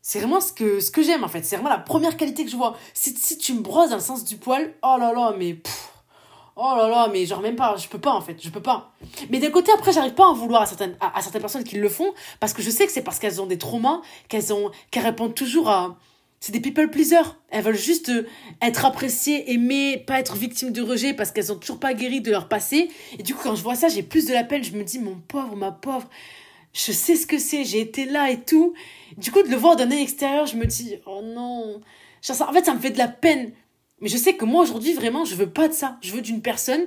Speaker 1: c'est vraiment ce que, ce que j'aime en fait. C'est vraiment la première qualité que je vois. Si, si tu me brosses dans le sens du poil, oh là là, mais Oh là là, mais genre même pas, je peux pas en fait, je peux pas. Mais d'un côté, après, j'arrive pas à en vouloir à certaines, à, certaines personnes qui le font, parce que je sais que c'est parce qu'elles ont des traumas, qu'elles ont, qu'elles répondent toujours à, c'est des people pleasers. Elles veulent juste euh, être appréciées, aimées, pas être victimes de rejet parce qu'elles ont toujours pas guéri de leur passé. Et du coup, quand je vois ça, j'ai plus de la peine. Je me dis, mon pauvre, ma pauvre, je sais ce que c'est, j'ai été là et tout. Du coup, de le voir d'un œil extérieur, je me dis, oh non. en fait, ça me fait de la peine. Mais je sais que moi, aujourd'hui, vraiment, je veux pas de ça. Je veux d'une personne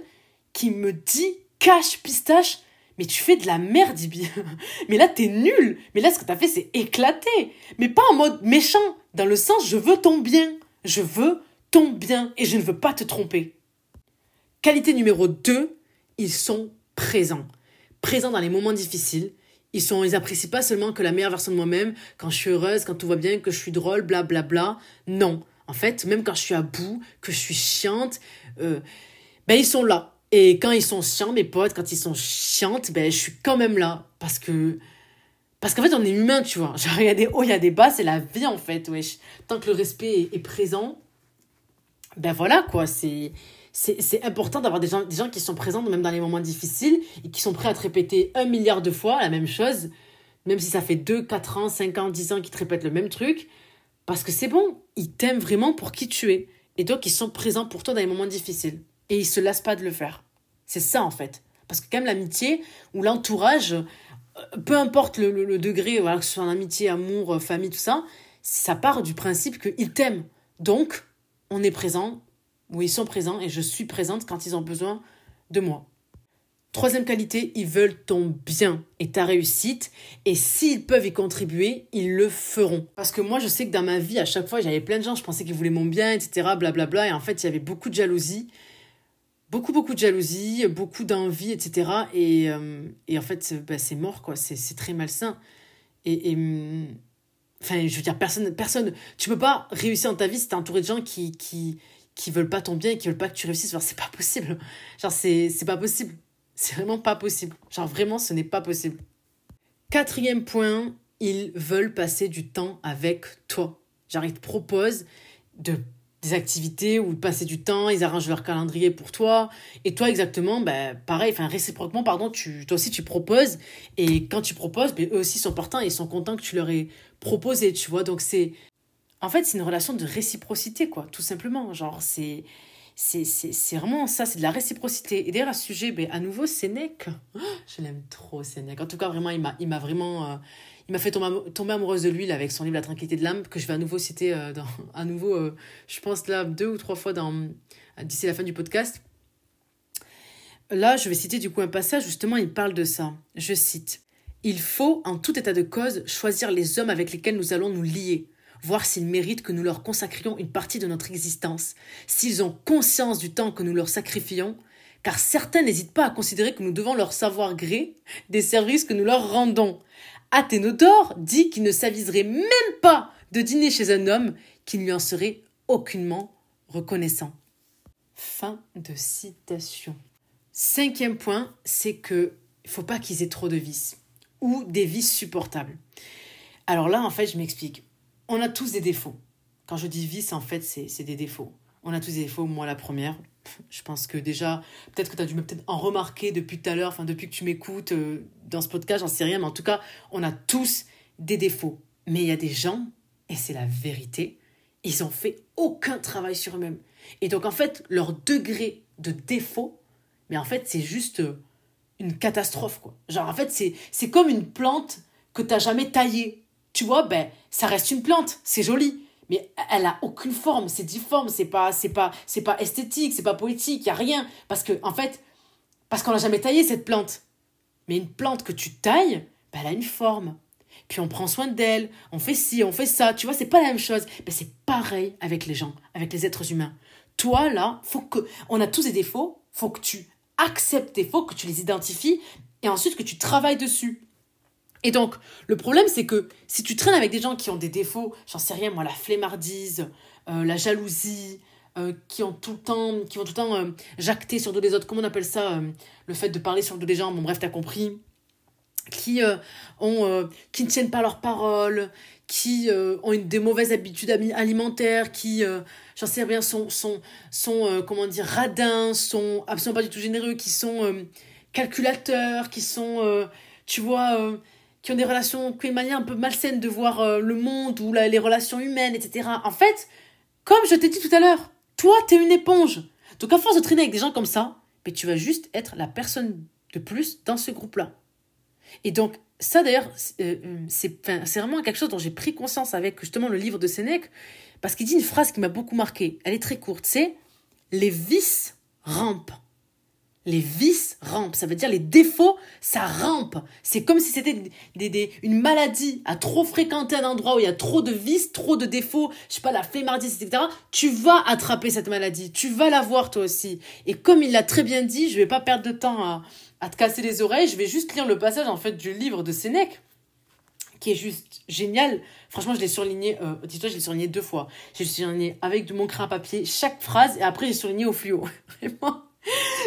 Speaker 1: qui me dit, cache, pistache, mais tu fais de la merde, Ibi. mais là, t'es nul. Mais là, ce que t'as fait, c'est éclaté. Mais pas en mode méchant, dans le sens, je veux ton bien. Je veux ton bien et je ne veux pas te tromper. Qualité numéro 2, ils sont présents. Présents dans les moments difficiles. Ils sont, ils apprécient pas seulement que la meilleure version de moi-même, quand je suis heureuse, quand tout va bien, que je suis drôle, bla bla bla. Non. En fait, même quand je suis à bout, que je suis chiante, euh, ben ils sont là. Et quand ils sont chiants, mes potes, quand ils sont chiantes, ben je suis quand même là. Parce que. Parce qu'en fait, on est humain, tu vois. Genre, il y a des hauts, il y a des bas, c'est la vie, en fait, wesh. Tant que le respect est, présent, ben voilà, quoi. C'est. Important d'avoir des gens, des gens qui sont présents même dans les moments difficiles et qui sont prêts à te répéter un milliard de fois la même chose, même si ça fait 2, 4 ans, 5 ans, 10 ans qu'ils te répètent le même truc. Parce que c'est bon, ils t'aiment vraiment pour qui tu es. Et donc, ils sont présents pour toi dans les moments difficiles. Et ils se lassent pas de le faire. C'est ça, en fait. Parce que quand même, l'amitié ou l'entourage, euh, peu importe le, degré, voilà, que ce soit en amitié, amour, euh, famille, tout ça, ça part du principe qu'ils t'aiment. Donc, on est présent, ou ils sont présents, et je suis présente quand ils ont besoin de moi. Troisième qualité, ils veulent ton bien et ta réussite. Et s'ils peuvent y contribuer, ils le feront. Parce que moi, je sais que dans ma vie, à chaque fois, j'avais plein de gens, je pensais qu'ils voulaient mon bien, etc. Blablabla. et en fait, il y avait beaucoup de jalousie. Beaucoup, beaucoup de jalousie, beaucoup d'envie, etc. Et, euh, et en fait, bah, c'est mort, quoi. C'est très malsain. Et, mm, Enfin, je veux dire, personne, personne. Tu peux pas réussir dans ta vie si t'es entouré de gens qui, qui, qui veulent pas ton bien et qui veulent pas que tu réussisses. c'est pas possible. Genre, c'est pas possible. C'est vraiment pas possible. Genre vraiment, ce n'est pas possible. Quatrième point, ils veulent passer du temps avec toi. Genre, ils te proposent de, des activités ou passer du temps, ils arrangent leur calendrier pour toi. Et toi, exactement, ben, pareil, enfin, réciproquement, pardon, tu, toi aussi, tu proposes. Et quand tu proposes, ben, eux aussi sont partants et ils sont contents que tu leur aies proposé, tu vois. Donc, c'est. En fait, c'est une relation de réciprocité, quoi, tout simplement. Genre, c'est c'est vraiment ça, c'est de la réciprocité. Et d'ailleurs, à ce sujet, ben, à nouveau, Sénèque, je l'aime trop, Sénèque. En tout cas, vraiment, il m'a vraiment. Euh, il m'a fait tomber, tomber, amoureuse de lui avec son livre La tranquillité de l'âme, que je vais à nouveau citer, euh, à nouveau, euh, je pense là, deux ou trois fois d'ici la fin du podcast. Là, je vais citer du coup un passage, justement, il parle de ça. Je cite Il faut, en tout état de cause, choisir les hommes avec lesquels nous allons nous lier voir s'ils méritent que nous leur consacrions une partie de notre existence, s'ils ont conscience du temps que nous leur sacrifions, car certains n'hésitent pas à considérer que nous devons leur savoir gré des services que nous leur rendons. Athénodore dit qu'il ne s'aviserait même pas de dîner chez un homme qui ne lui en serait aucunement reconnaissant. Fin de citation. Cinquième point, c'est que faut pas qu'ils aient trop de vices ou des vices supportables. Alors là, en fait, je m'explique on a tous des défauts. Quand je dis vice, en fait, c'est des défauts. On a tous des défauts, moi la première. Je pense que déjà, peut-être que tu as dû peut-être en remarquer depuis tout à l'heure, enfin depuis que tu m'écoutes euh, dans ce podcast, j'en sais rien, mais en tout cas, on a tous des défauts. Mais il y a des gens, et c'est la vérité, ils ont fait aucun travail sur eux-mêmes. Et donc, en fait, leur degré de défaut, mais en fait, c'est juste euh, une catastrophe, quoi. Genre, en fait, c'est, c'est comme une plante que t'as jamais taillée. Tu vois, ben, ça reste une plante, c'est joli. Mais elle a aucune forme, c'est difforme, c'est pas, c'est pas, c'est pas esthétique, c'est pas poétique, y a rien. Parce que, en fait, parce qu'on l'a jamais taillée, cette plante. Mais une plante que tu tailles, ben, elle a une forme. Puis on prend soin d'elle, on fait ci, on fait ça. Tu vois, c'est pas la même chose. Mais c'est pareil avec les gens, avec les êtres humains. Toi, là, faut que. On a tous des défauts, faut que tu acceptes tes défauts, que tu les identifies, et ensuite que tu travailles dessus. Et donc, le problème, c'est que si tu traînes avec des gens qui ont des défauts, j'en sais rien, moi, la flemmardise, euh, la jalousie, euh, qui ont tout le temps, qui vont tout le temps euh, jacter sur le dos des autres, comment on appelle ça Le fait de parler sur le dos des gens, bon, bref, t'as compris. Qui, ont, qui ne tiennent pas leurs paroles, qui ont des mauvaises habitudes alimentaires, qui, j'en sais rien, sont, sont, sont comment dire, radins, sont absolument pas du tout généreux, qui sont calculateurs, qui sont, tu vois qui ont des relations, qui ont une manière un peu malsaine de voir euh, le monde ou les relations humaines, etc. En fait, comme je t'ai dit tout à l'heure, toi, t'es une éponge. Donc à force de traîner avec des gens comme ça, mais tu vas juste être la personne de plus dans ce groupe-là. Et donc, ça d'ailleurs, euh, euh, c'est vraiment quelque chose dont j'ai pris conscience avec justement le livre de Sénèque, parce qu'il dit une phrase qui m'a beaucoup marqué. Elle est très courte, c'est les vices rampent les vices rampent, ça veut dire les défauts, ça rampe. C'est comme si c'était des, une maladie à trop fréquenter un endroit où il y a trop de vices, trop de défauts, je sais pas, la flemmardise, etc. Tu vas attraper cette maladie, tu vas l'avoir toi aussi. Et comme il l'a très bien dit, je vais pas perdre de temps à, te casser les oreilles, je vais juste lire le passage en fait du livre de Sénèque qui est juste génial. Franchement, je l'ai surligné, euh, dis-toi, je l'ai surligné deux fois. J'ai surligné avec mon crayon à papier chaque phrase et après j'ai surligné au fluo. Vraiment.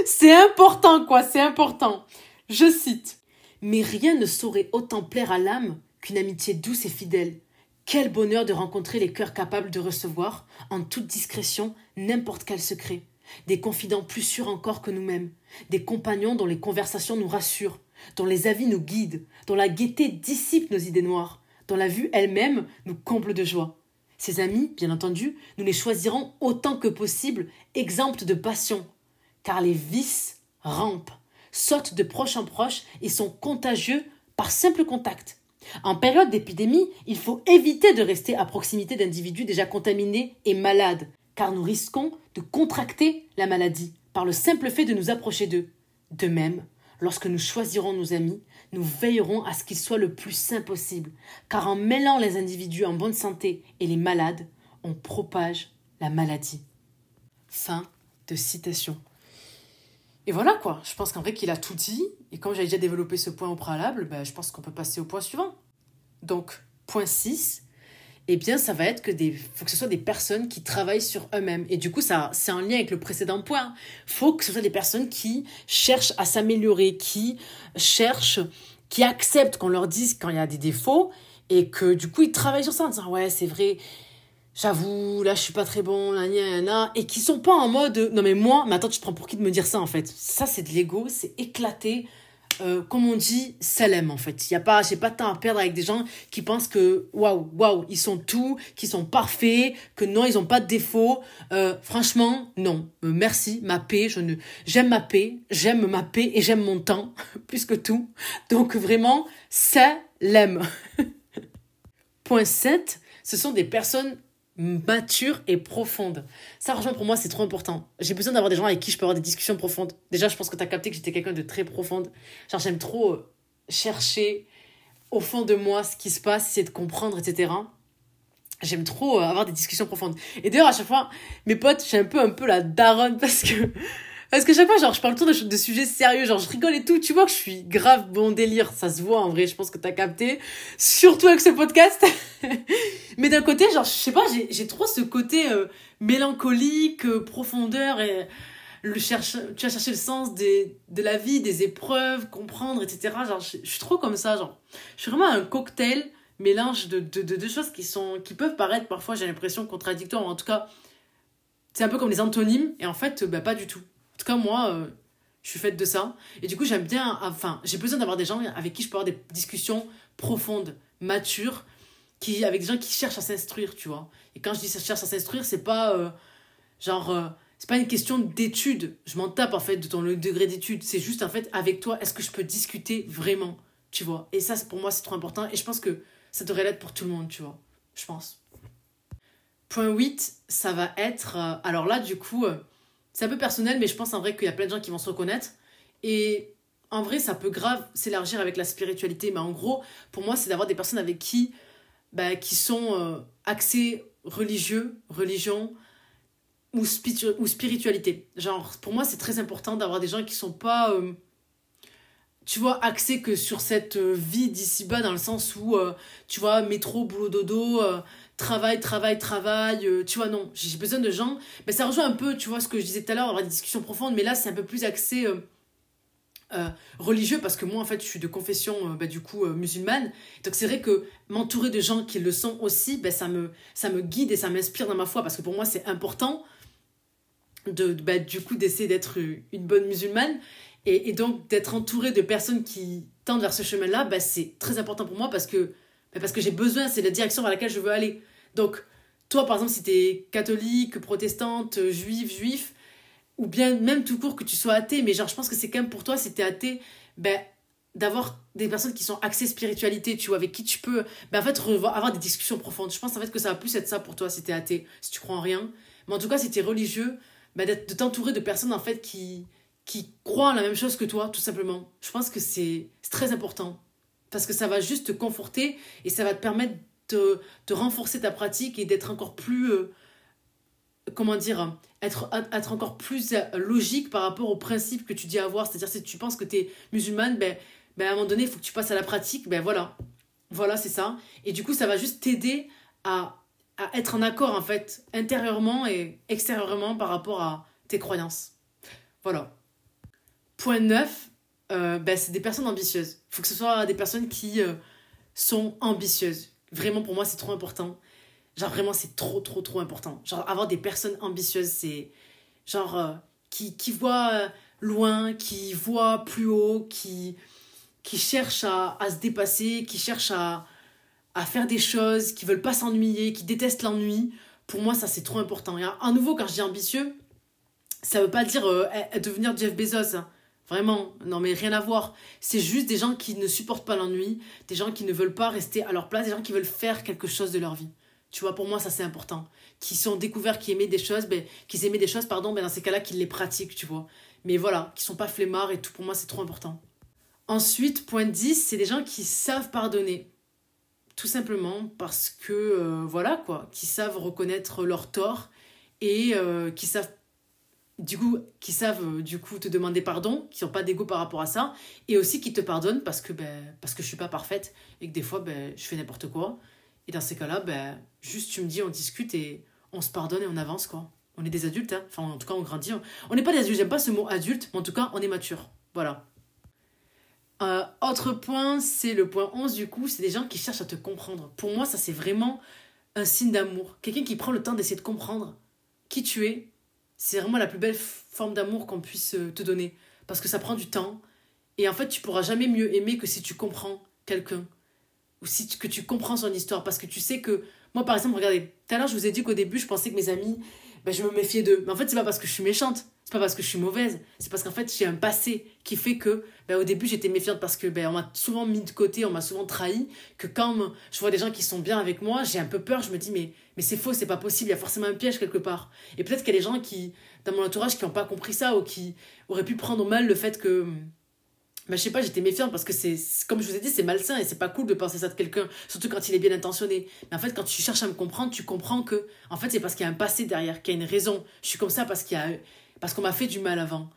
Speaker 1: C'est important, quoi, c'est important. Je cite. Mais rien ne saurait autant plaire à l'âme qu'une amitié douce et fidèle. Quel bonheur de rencontrer les cœurs capables de recevoir, en toute discrétion, n'importe quel secret. Des confidents plus sûrs encore que nous-mêmes. Des compagnons dont les conversations nous rassurent, dont les avis nous guident, dont la gaieté dissipe nos idées noires, dont la vue elle-même nous comble de joie. Ces amis, bien entendu, nous les choisirons autant que possible, exemptes de passion, car les vices rampent, sautent de proche en proche et sont contagieux par simple contact. En période d'épidémie, il faut éviter de rester à proximité d'individus déjà contaminés et malades, car nous risquons de contracter la maladie par le simple fait de nous approcher d'eux. De même, lorsque nous choisirons nos amis, nous veillerons à ce qu'ils soient le plus sains possible, car en mêlant les individus en bonne santé et les malades, on propage la maladie. Fin de citation. Et voilà quoi, je pense qu'en vrai qu'il a tout dit, et comme j'avais déjà développé ce point au préalable, ben, je pense qu'on peut passer au point suivant. Donc, point 6, eh bien ça va être que des faut que ce soit des personnes qui travaillent sur eux-mêmes. Et du coup ça c'est en lien avec le précédent point. Faut que ce soit des personnes qui cherchent à s'améliorer qui cherchent qui acceptent qu'on leur dise quand il y a des défauts et que du coup ils travaillent sur ça en disant ouais c'est vrai j'avoue, là, je suis pas très bon, là, là, et qui sont pas en mode, non mais moi, mais attends, tu te prends pour qui de me dire ça, en fait? Ça, c'est de l'ego, c'est éclaté. Euh, comme on dit, l'aime en fait. Y a pas, j'ai pas de temps à perdre avec des gens qui pensent que waouh, waouh, ils sont tout, qu'ils sont parfaits, que non, ils ont pas de défauts. Euh, franchement, non. Euh, merci, ma paix. Je ne, j'aime ma paix, j'aime ma paix et j'aime mon temps plus que tout. Donc vraiment, l'aime. Point 7, ce sont des personnes mature et profonde. Ça, franchement, pour moi, c'est trop important. J'ai besoin d'avoir des gens avec qui je peux avoir des discussions profondes. Déjà, je pense que tu as capté que j'étais quelqu'un de très profonde. Genre, j'aime trop euh, chercher au fond de moi ce qui se passe, essayer de comprendre, etc. J'aime trop euh, avoir des discussions profondes. Et d'ailleurs, à chaque fois, mes potes, j'ai un peu, un peu la daronne parce que parce que chaque fois, genre, je parle tout de, sujets sérieux, genre, je rigole et tout. Tu vois que je suis grave bon délire. Ça se voit, en vrai. Je pense que t'as capté. Surtout avec ce podcast. Mais d'un côté, genre, je sais pas, j'ai trop ce côté euh, mélancolique, euh, profondeur et le cherche, tu vas chercher le sens des, de la vie, des épreuves, comprendre, etc. Genre, je, suis trop comme ça, genre. Je suis vraiment un cocktail, mélange de deux de, de, choses qui sont, qui peuvent paraître parfois, j'ai l'impression, contradictoires. En tout cas, c'est un peu comme les antonymes. Et en fait, bah, pas du tout. En tout cas, moi, euh, je suis faite de ça. Et du coup, j'aime bien, enfin, j'ai besoin d'avoir des gens avec qui je peux avoir des discussions profondes, matures, qui, avec des gens qui cherchent à s'instruire, tu vois. Et quand je dis cherche à s'instruire, c'est pas. Euh, Genre, euh, c'est pas une question d'études. Je m'en tape en fait de ton degré d'études. C'est juste en fait avec toi, est-ce que je peux discuter vraiment Tu vois Et ça, pour moi, c'est trop important. Et je pense que ça devrait l'être pour tout le monde, tu vois. Je pense. Point 8, ça va être. Alors là, du coup, c'est un peu personnel, mais je pense en vrai qu'il y a plein de gens qui vont se reconnaître. Et en vrai, ça peut grave s'élargir avec la spiritualité. Mais en gros, pour moi, c'est d'avoir des personnes avec qui. Bah, qui sont euh, axées religieux, religion, ou, ou spiritualité. Genre, pour moi, c'est très important d'avoir des gens qui sont pas, euh, tu vois, axés que sur cette euh, vie d'ici-bas, dans le sens où, euh, tu vois, métro, boulot, dodo, travail, travail, travail, tu vois, non, j'ai besoin de gens. Mais ça rejoint un peu, tu vois, ce que je disais tout à l'heure, avoir des discussions profondes, mais là, c'est un peu plus axé. religieux parce que moi en fait je suis de confession bah, du coup musulmane donc c'est vrai que m'entourer de gens qui le sont aussi bah, ça me ça me guide et ça m'inspire dans ma foi parce que pour moi c'est important de, bah, du coup d'essayer d'être une bonne musulmane et, donc d'être entourée de personnes qui tendent vers ce chemin-là, bah, c'est très important pour moi parce que, bah, que j'ai besoin, c'est la direction vers laquelle je veux aller. Donc, toi, par exemple, si tu es catholique, protestante, juive, juif, ou bien même tout court que tu sois athée, mais genre, je pense que c'est quand même pour toi, si tu es athée, ben, d'avoir des personnes qui sont axées spiritualité, tu vois, avec qui tu peux, ben, en fait, avoir des discussions profondes. Je pense en fait que ça va plus être ça pour toi si tu es athée, si tu crois en rien. Mais en tout cas, si tu es religieux, bah, de t'entourer de personnes en fait qui, qui croient en la même chose que toi, tout simplement. Je pense que c'est très important. Parce que ça va juste te conforter et ça va te permettre de, de renforcer ta pratique et d'être encore plus. Euh, comment dire être, être encore plus logique par rapport aux principes que tu dis avoir. C'est-à-dire, si tu penses que tu es musulmane, ben, ben, à un moment donné, il faut que tu passes à la pratique. Ben voilà. Voilà, c'est ça. Et du coup, ça va juste t'aider à à être en accord en fait intérieurement et extérieurement par rapport à tes croyances. Voilà. Point 9, euh, ben, c'est des personnes ambitieuses. Il faut que ce soit des personnes qui euh, sont ambitieuses. Vraiment pour moi c'est trop important. Genre vraiment c'est trop trop trop important. Genre avoir des personnes ambitieuses c'est genre euh, qui, qui voient loin, qui voient plus haut, qui, qui cherchent à, à se dépasser, qui cherchent à, à faire des choses, qui veulent pas s'ennuyer, qui détestent l'ennui. Pour moi, ça c'est trop important. Et à nouveau, quand je dis ambitieux, ça veut pas dire euh, eh, devenir Jeff Bezos. Hein. Vraiment, non mais rien à voir. C'est juste des gens qui ne supportent pas l'ennui, des gens qui ne veulent pas rester à leur place, des gens qui veulent faire quelque chose de leur vie. Tu vois, pour moi, ça c'est important. Qui sont découverts, qui aimaient des choses, ben, qui aimaient des choses, pardon, ben, dans ces cas-là, qu'ils les pratiquent, tu vois. Mais voilà, qui sont pas flemmards et tout, pour moi, c'est trop important. Ensuite, point 10, c'est des gens qui savent pardonner tout simplement parce que, euh, voilà quoi, qui savent reconnaître leurs torts et euh, qui savent du coup qui savent euh, du coup te demander pardon qui n'ont pas d'ego par rapport à ça et aussi qui te pardonnent parce que ben parce que je suis pas parfaite et que des fois ben je fais n'importe quoi et dans ces cas-là ben juste tu me dis on discute et on se pardonne et on avance quoi on est des adultes hein. enfin en tout cas on grandit on n'est pas des adultes j'aime pas ce mot adulte mais en tout cas on est mature voilà euh, autre point, c'est le point 11 du coup, c'est des gens qui cherchent à te comprendre. Pour moi, ça c'est vraiment un signe d'amour. Quelqu'un qui prend le temps d'essayer de comprendre qui tu es, c'est vraiment la plus belle forme d'amour qu'on puisse euh, te donner. Parce que ça prend du temps. Et en fait, tu pourras jamais mieux aimer que si tu comprends quelqu'un. Ou si tu, que tu comprends son histoire. Parce que tu sais que. Moi, par exemple, regardez, tout à l'heure, je vous ai dit qu'au début, je pensais que mes amis, ben, je me méfiais d'eux. Mais en fait, c'est pas parce que je suis méchante. C'est pas parce que je suis mauvaise. C'est parce qu'en fait, j'ai un passé qui fait que ben, au début j'étais méfiante parce que ben, on m'a souvent mis de côté, on m'a souvent trahi, que quand je vois des gens qui sont bien avec moi, j'ai un peu peur, je me dis mais, mais c'est faux, c'est pas possible, il y a forcément un piège quelque part. Et peut-être qu'il y a des gens qui, dans mon entourage qui n'ont pas compris ça ou qui auraient pu prendre mal le fait que... Ben, je sais pas, j'étais méfiante parce que c'est, comme je vous ai dit, c'est malsain et c'est pas cool de penser ça de quelqu'un, surtout quand il est bien intentionné. Mais en fait, quand tu cherches à me comprendre, tu comprends que, en fait, c'est parce qu'il y a un passé derrière, qu'il y a une raison. Je suis comme ça parce qu'il y a, parce qu'on m'a fait du mal avant.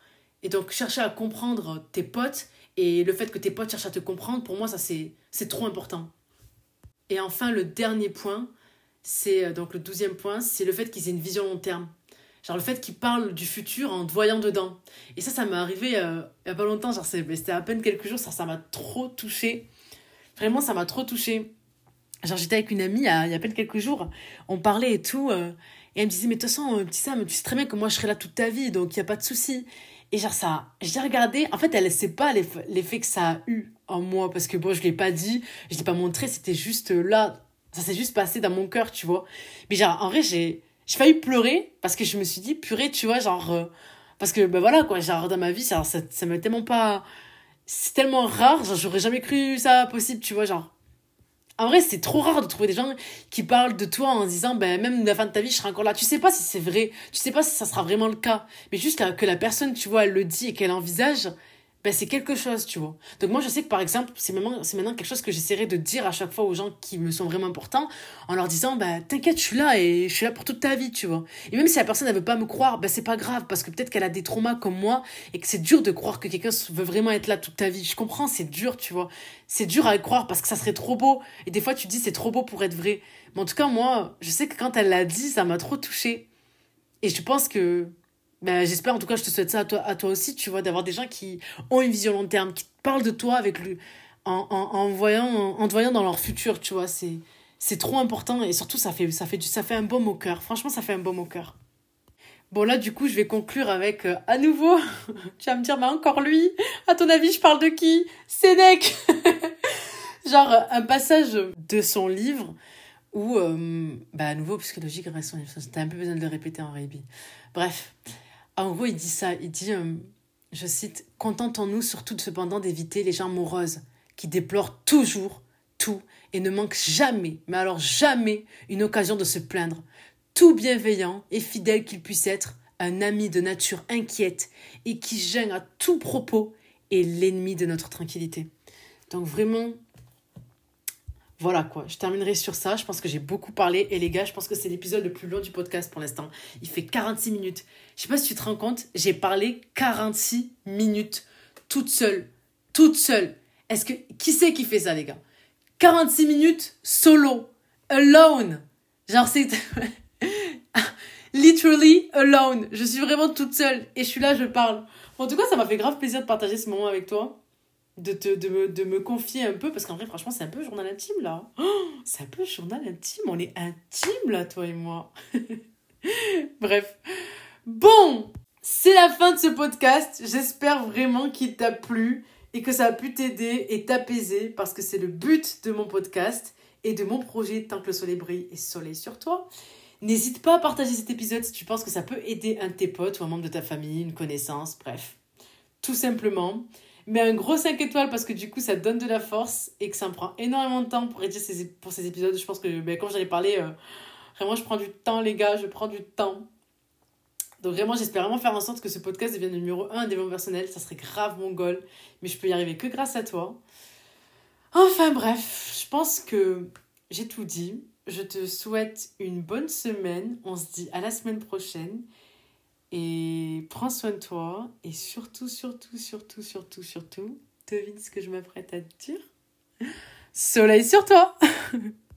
Speaker 1: Et donc, chercher à comprendre tes potes et le fait que tes potes cherchent à te comprendre, pour moi, ça, c'est trop important. Et enfin, le dernier point, c'est euh, donc le douzième point, c'est le fait qu'ils aient une vision long terme. Genre le fait qu'ils parlent du futur en te voyant dedans. Et ça, ça m'est arrivé euh, il y a pas longtemps, genre c'était à peine quelques jours, ça m'a trop touché. Vraiment, ça m'a trop touché. Genre j'étais avec une amie il y, a, à peine quelques jours, on parlait et tout, euh, et elle me disait, mais de toute façon, petit Sam, tu sais très bien que moi je serai là toute ta vie, donc il n'y a pas de souci. Et genre, ça, j'ai regardé. En fait, elle ne sait pas l'effet que ça a eu en moi. Parce que bon, je ne l'ai pas dit, je ne l'ai pas montré, c'était juste là. Ça s'est juste passé dans mon cœur, tu vois. Mais genre, en vrai, j'ai j'ai failli pleurer parce que je me suis dit, purée, tu vois, genre. euh, parce que, ben voilà, quoi, genre, dans ma vie, ça, ça, ça m'a tellement pas. C'est tellement rare, genre, j'aurais jamais cru ça possible, tu vois, genre. En vrai, c'est trop rare de trouver des gens qui parlent de toi en disant, ben, même la fin de ta vie, je serai encore là. Tu sais pas si c'est vrai, tu sais pas si ça sera vraiment le cas. Mais juste que la personne, tu vois, elle le dit et qu'elle envisage, ben, c'est quelque chose, tu vois. Donc moi, je sais que par exemple, c'est maintenant, c'est maintenant quelque chose que j'essaierai de dire à chaque fois aux gens qui me sont vraiment importants, en leur disant, bah, t'inquiète, je suis là et je suis là pour toute ta vie, tu vois. Et même si la personne, elle veut pas me croire, bah, c'est pas grave, parce que peut-être qu'elle a des traumas comme moi et que c'est dur de croire que quelqu'un veut vraiment être là toute ta vie. Je comprends, c'est dur, tu vois. C'est dur à y croire parce que ça serait trop beau. Et des fois, tu dis, c'est trop beau pour être vrai. Mais en tout cas, moi, je sais que quand elle l'a dit, ça m'a trop touchée. Et je pense que ben, j'espère, en tout cas, je te souhaite ça à toi, à toi aussi, tu vois, d'avoir des gens qui ont une vision long terme, qui te parlent de toi avec le, en, en, en, voyant, en te voyant dans leur futur, tu vois. C'est, trop important et surtout, ça fait, ça, fait, ça fait un baume au cœur. Franchement, ça fait un baume au cœur. Bon, là, du coup, je vais conclure avec, euh, à nouveau, tu vas me dire, mais encore lui? À ton avis, je parle de qui? Sénèque Genre, un passage de son livre où, euh, bah, à nouveau, puisque logique, reste son livre, t'as un peu besoin de le répéter en rébit. Bref, en gros, il dit ça. Il dit, euh, je cite, Contentons-nous surtout cependant d'éviter les gens moroses qui déplorent toujours tout et ne manquent jamais, mais alors jamais, une occasion de se plaindre. Tout bienveillant et fidèle qu'il puisse être, un ami de nature inquiète et qui gêne à tout propos est l'ennemi de notre tranquillité. Donc vraiment, voilà quoi, je terminerai sur ça. Je pense que j'ai beaucoup parlé. Et les gars, je pense que c'est l'épisode le plus long du podcast pour l'instant. Il fait 46 minutes. Je sais pas si tu te rends compte, j'ai parlé 46 minutes toute seule. Toute seule. Est-ce que. Qui c'est qui fait ça, les gars? 46 minutes solo. Alone. Genre, c'est. Literally alone. Je suis vraiment toute seule. Et je suis là, je parle. En tout cas, ça m'a fait grave plaisir de partager ce moment avec toi de, te, de, me, de me confier un peu, parce qu'en vrai, franchement, c'est un peu journal intime, là. Oh, c'est un peu journal intime, on est intime, là, toi et moi. Bref. Bon, c'est la fin de ce podcast. J'espère vraiment qu'il t'a plu et que ça a pu t'aider et t'apaiser, parce que c'est le but de mon podcast et de mon projet Tant que le soleil brille et soleil sur toi. N'hésite pas à partager cet épisode si tu penses que ça peut aider un de tes potes ou un membre de ta famille, une connaissance, bref. Tout simplement mais un gros 5 étoiles parce que du coup ça donne de la force et que ça me prend énormément de temps pour écrire ces, pour ces épisodes. Je pense que ben, quand j'allais parler, euh, vraiment je prends du temps les gars, je prends du temps. Donc vraiment j'espère vraiment faire en sorte que ce podcast devienne le numéro 1 des mots personnels. Ça serait grave mon goal, mais je peux y arriver que grâce à toi. Enfin bref, je pense que j'ai tout dit. Je te souhaite une bonne semaine. On se dit à la semaine prochaine. Et prends soin de toi. Et surtout, surtout, surtout, surtout, surtout, devine ce que je m'apprête à te dire. Soleil sur toi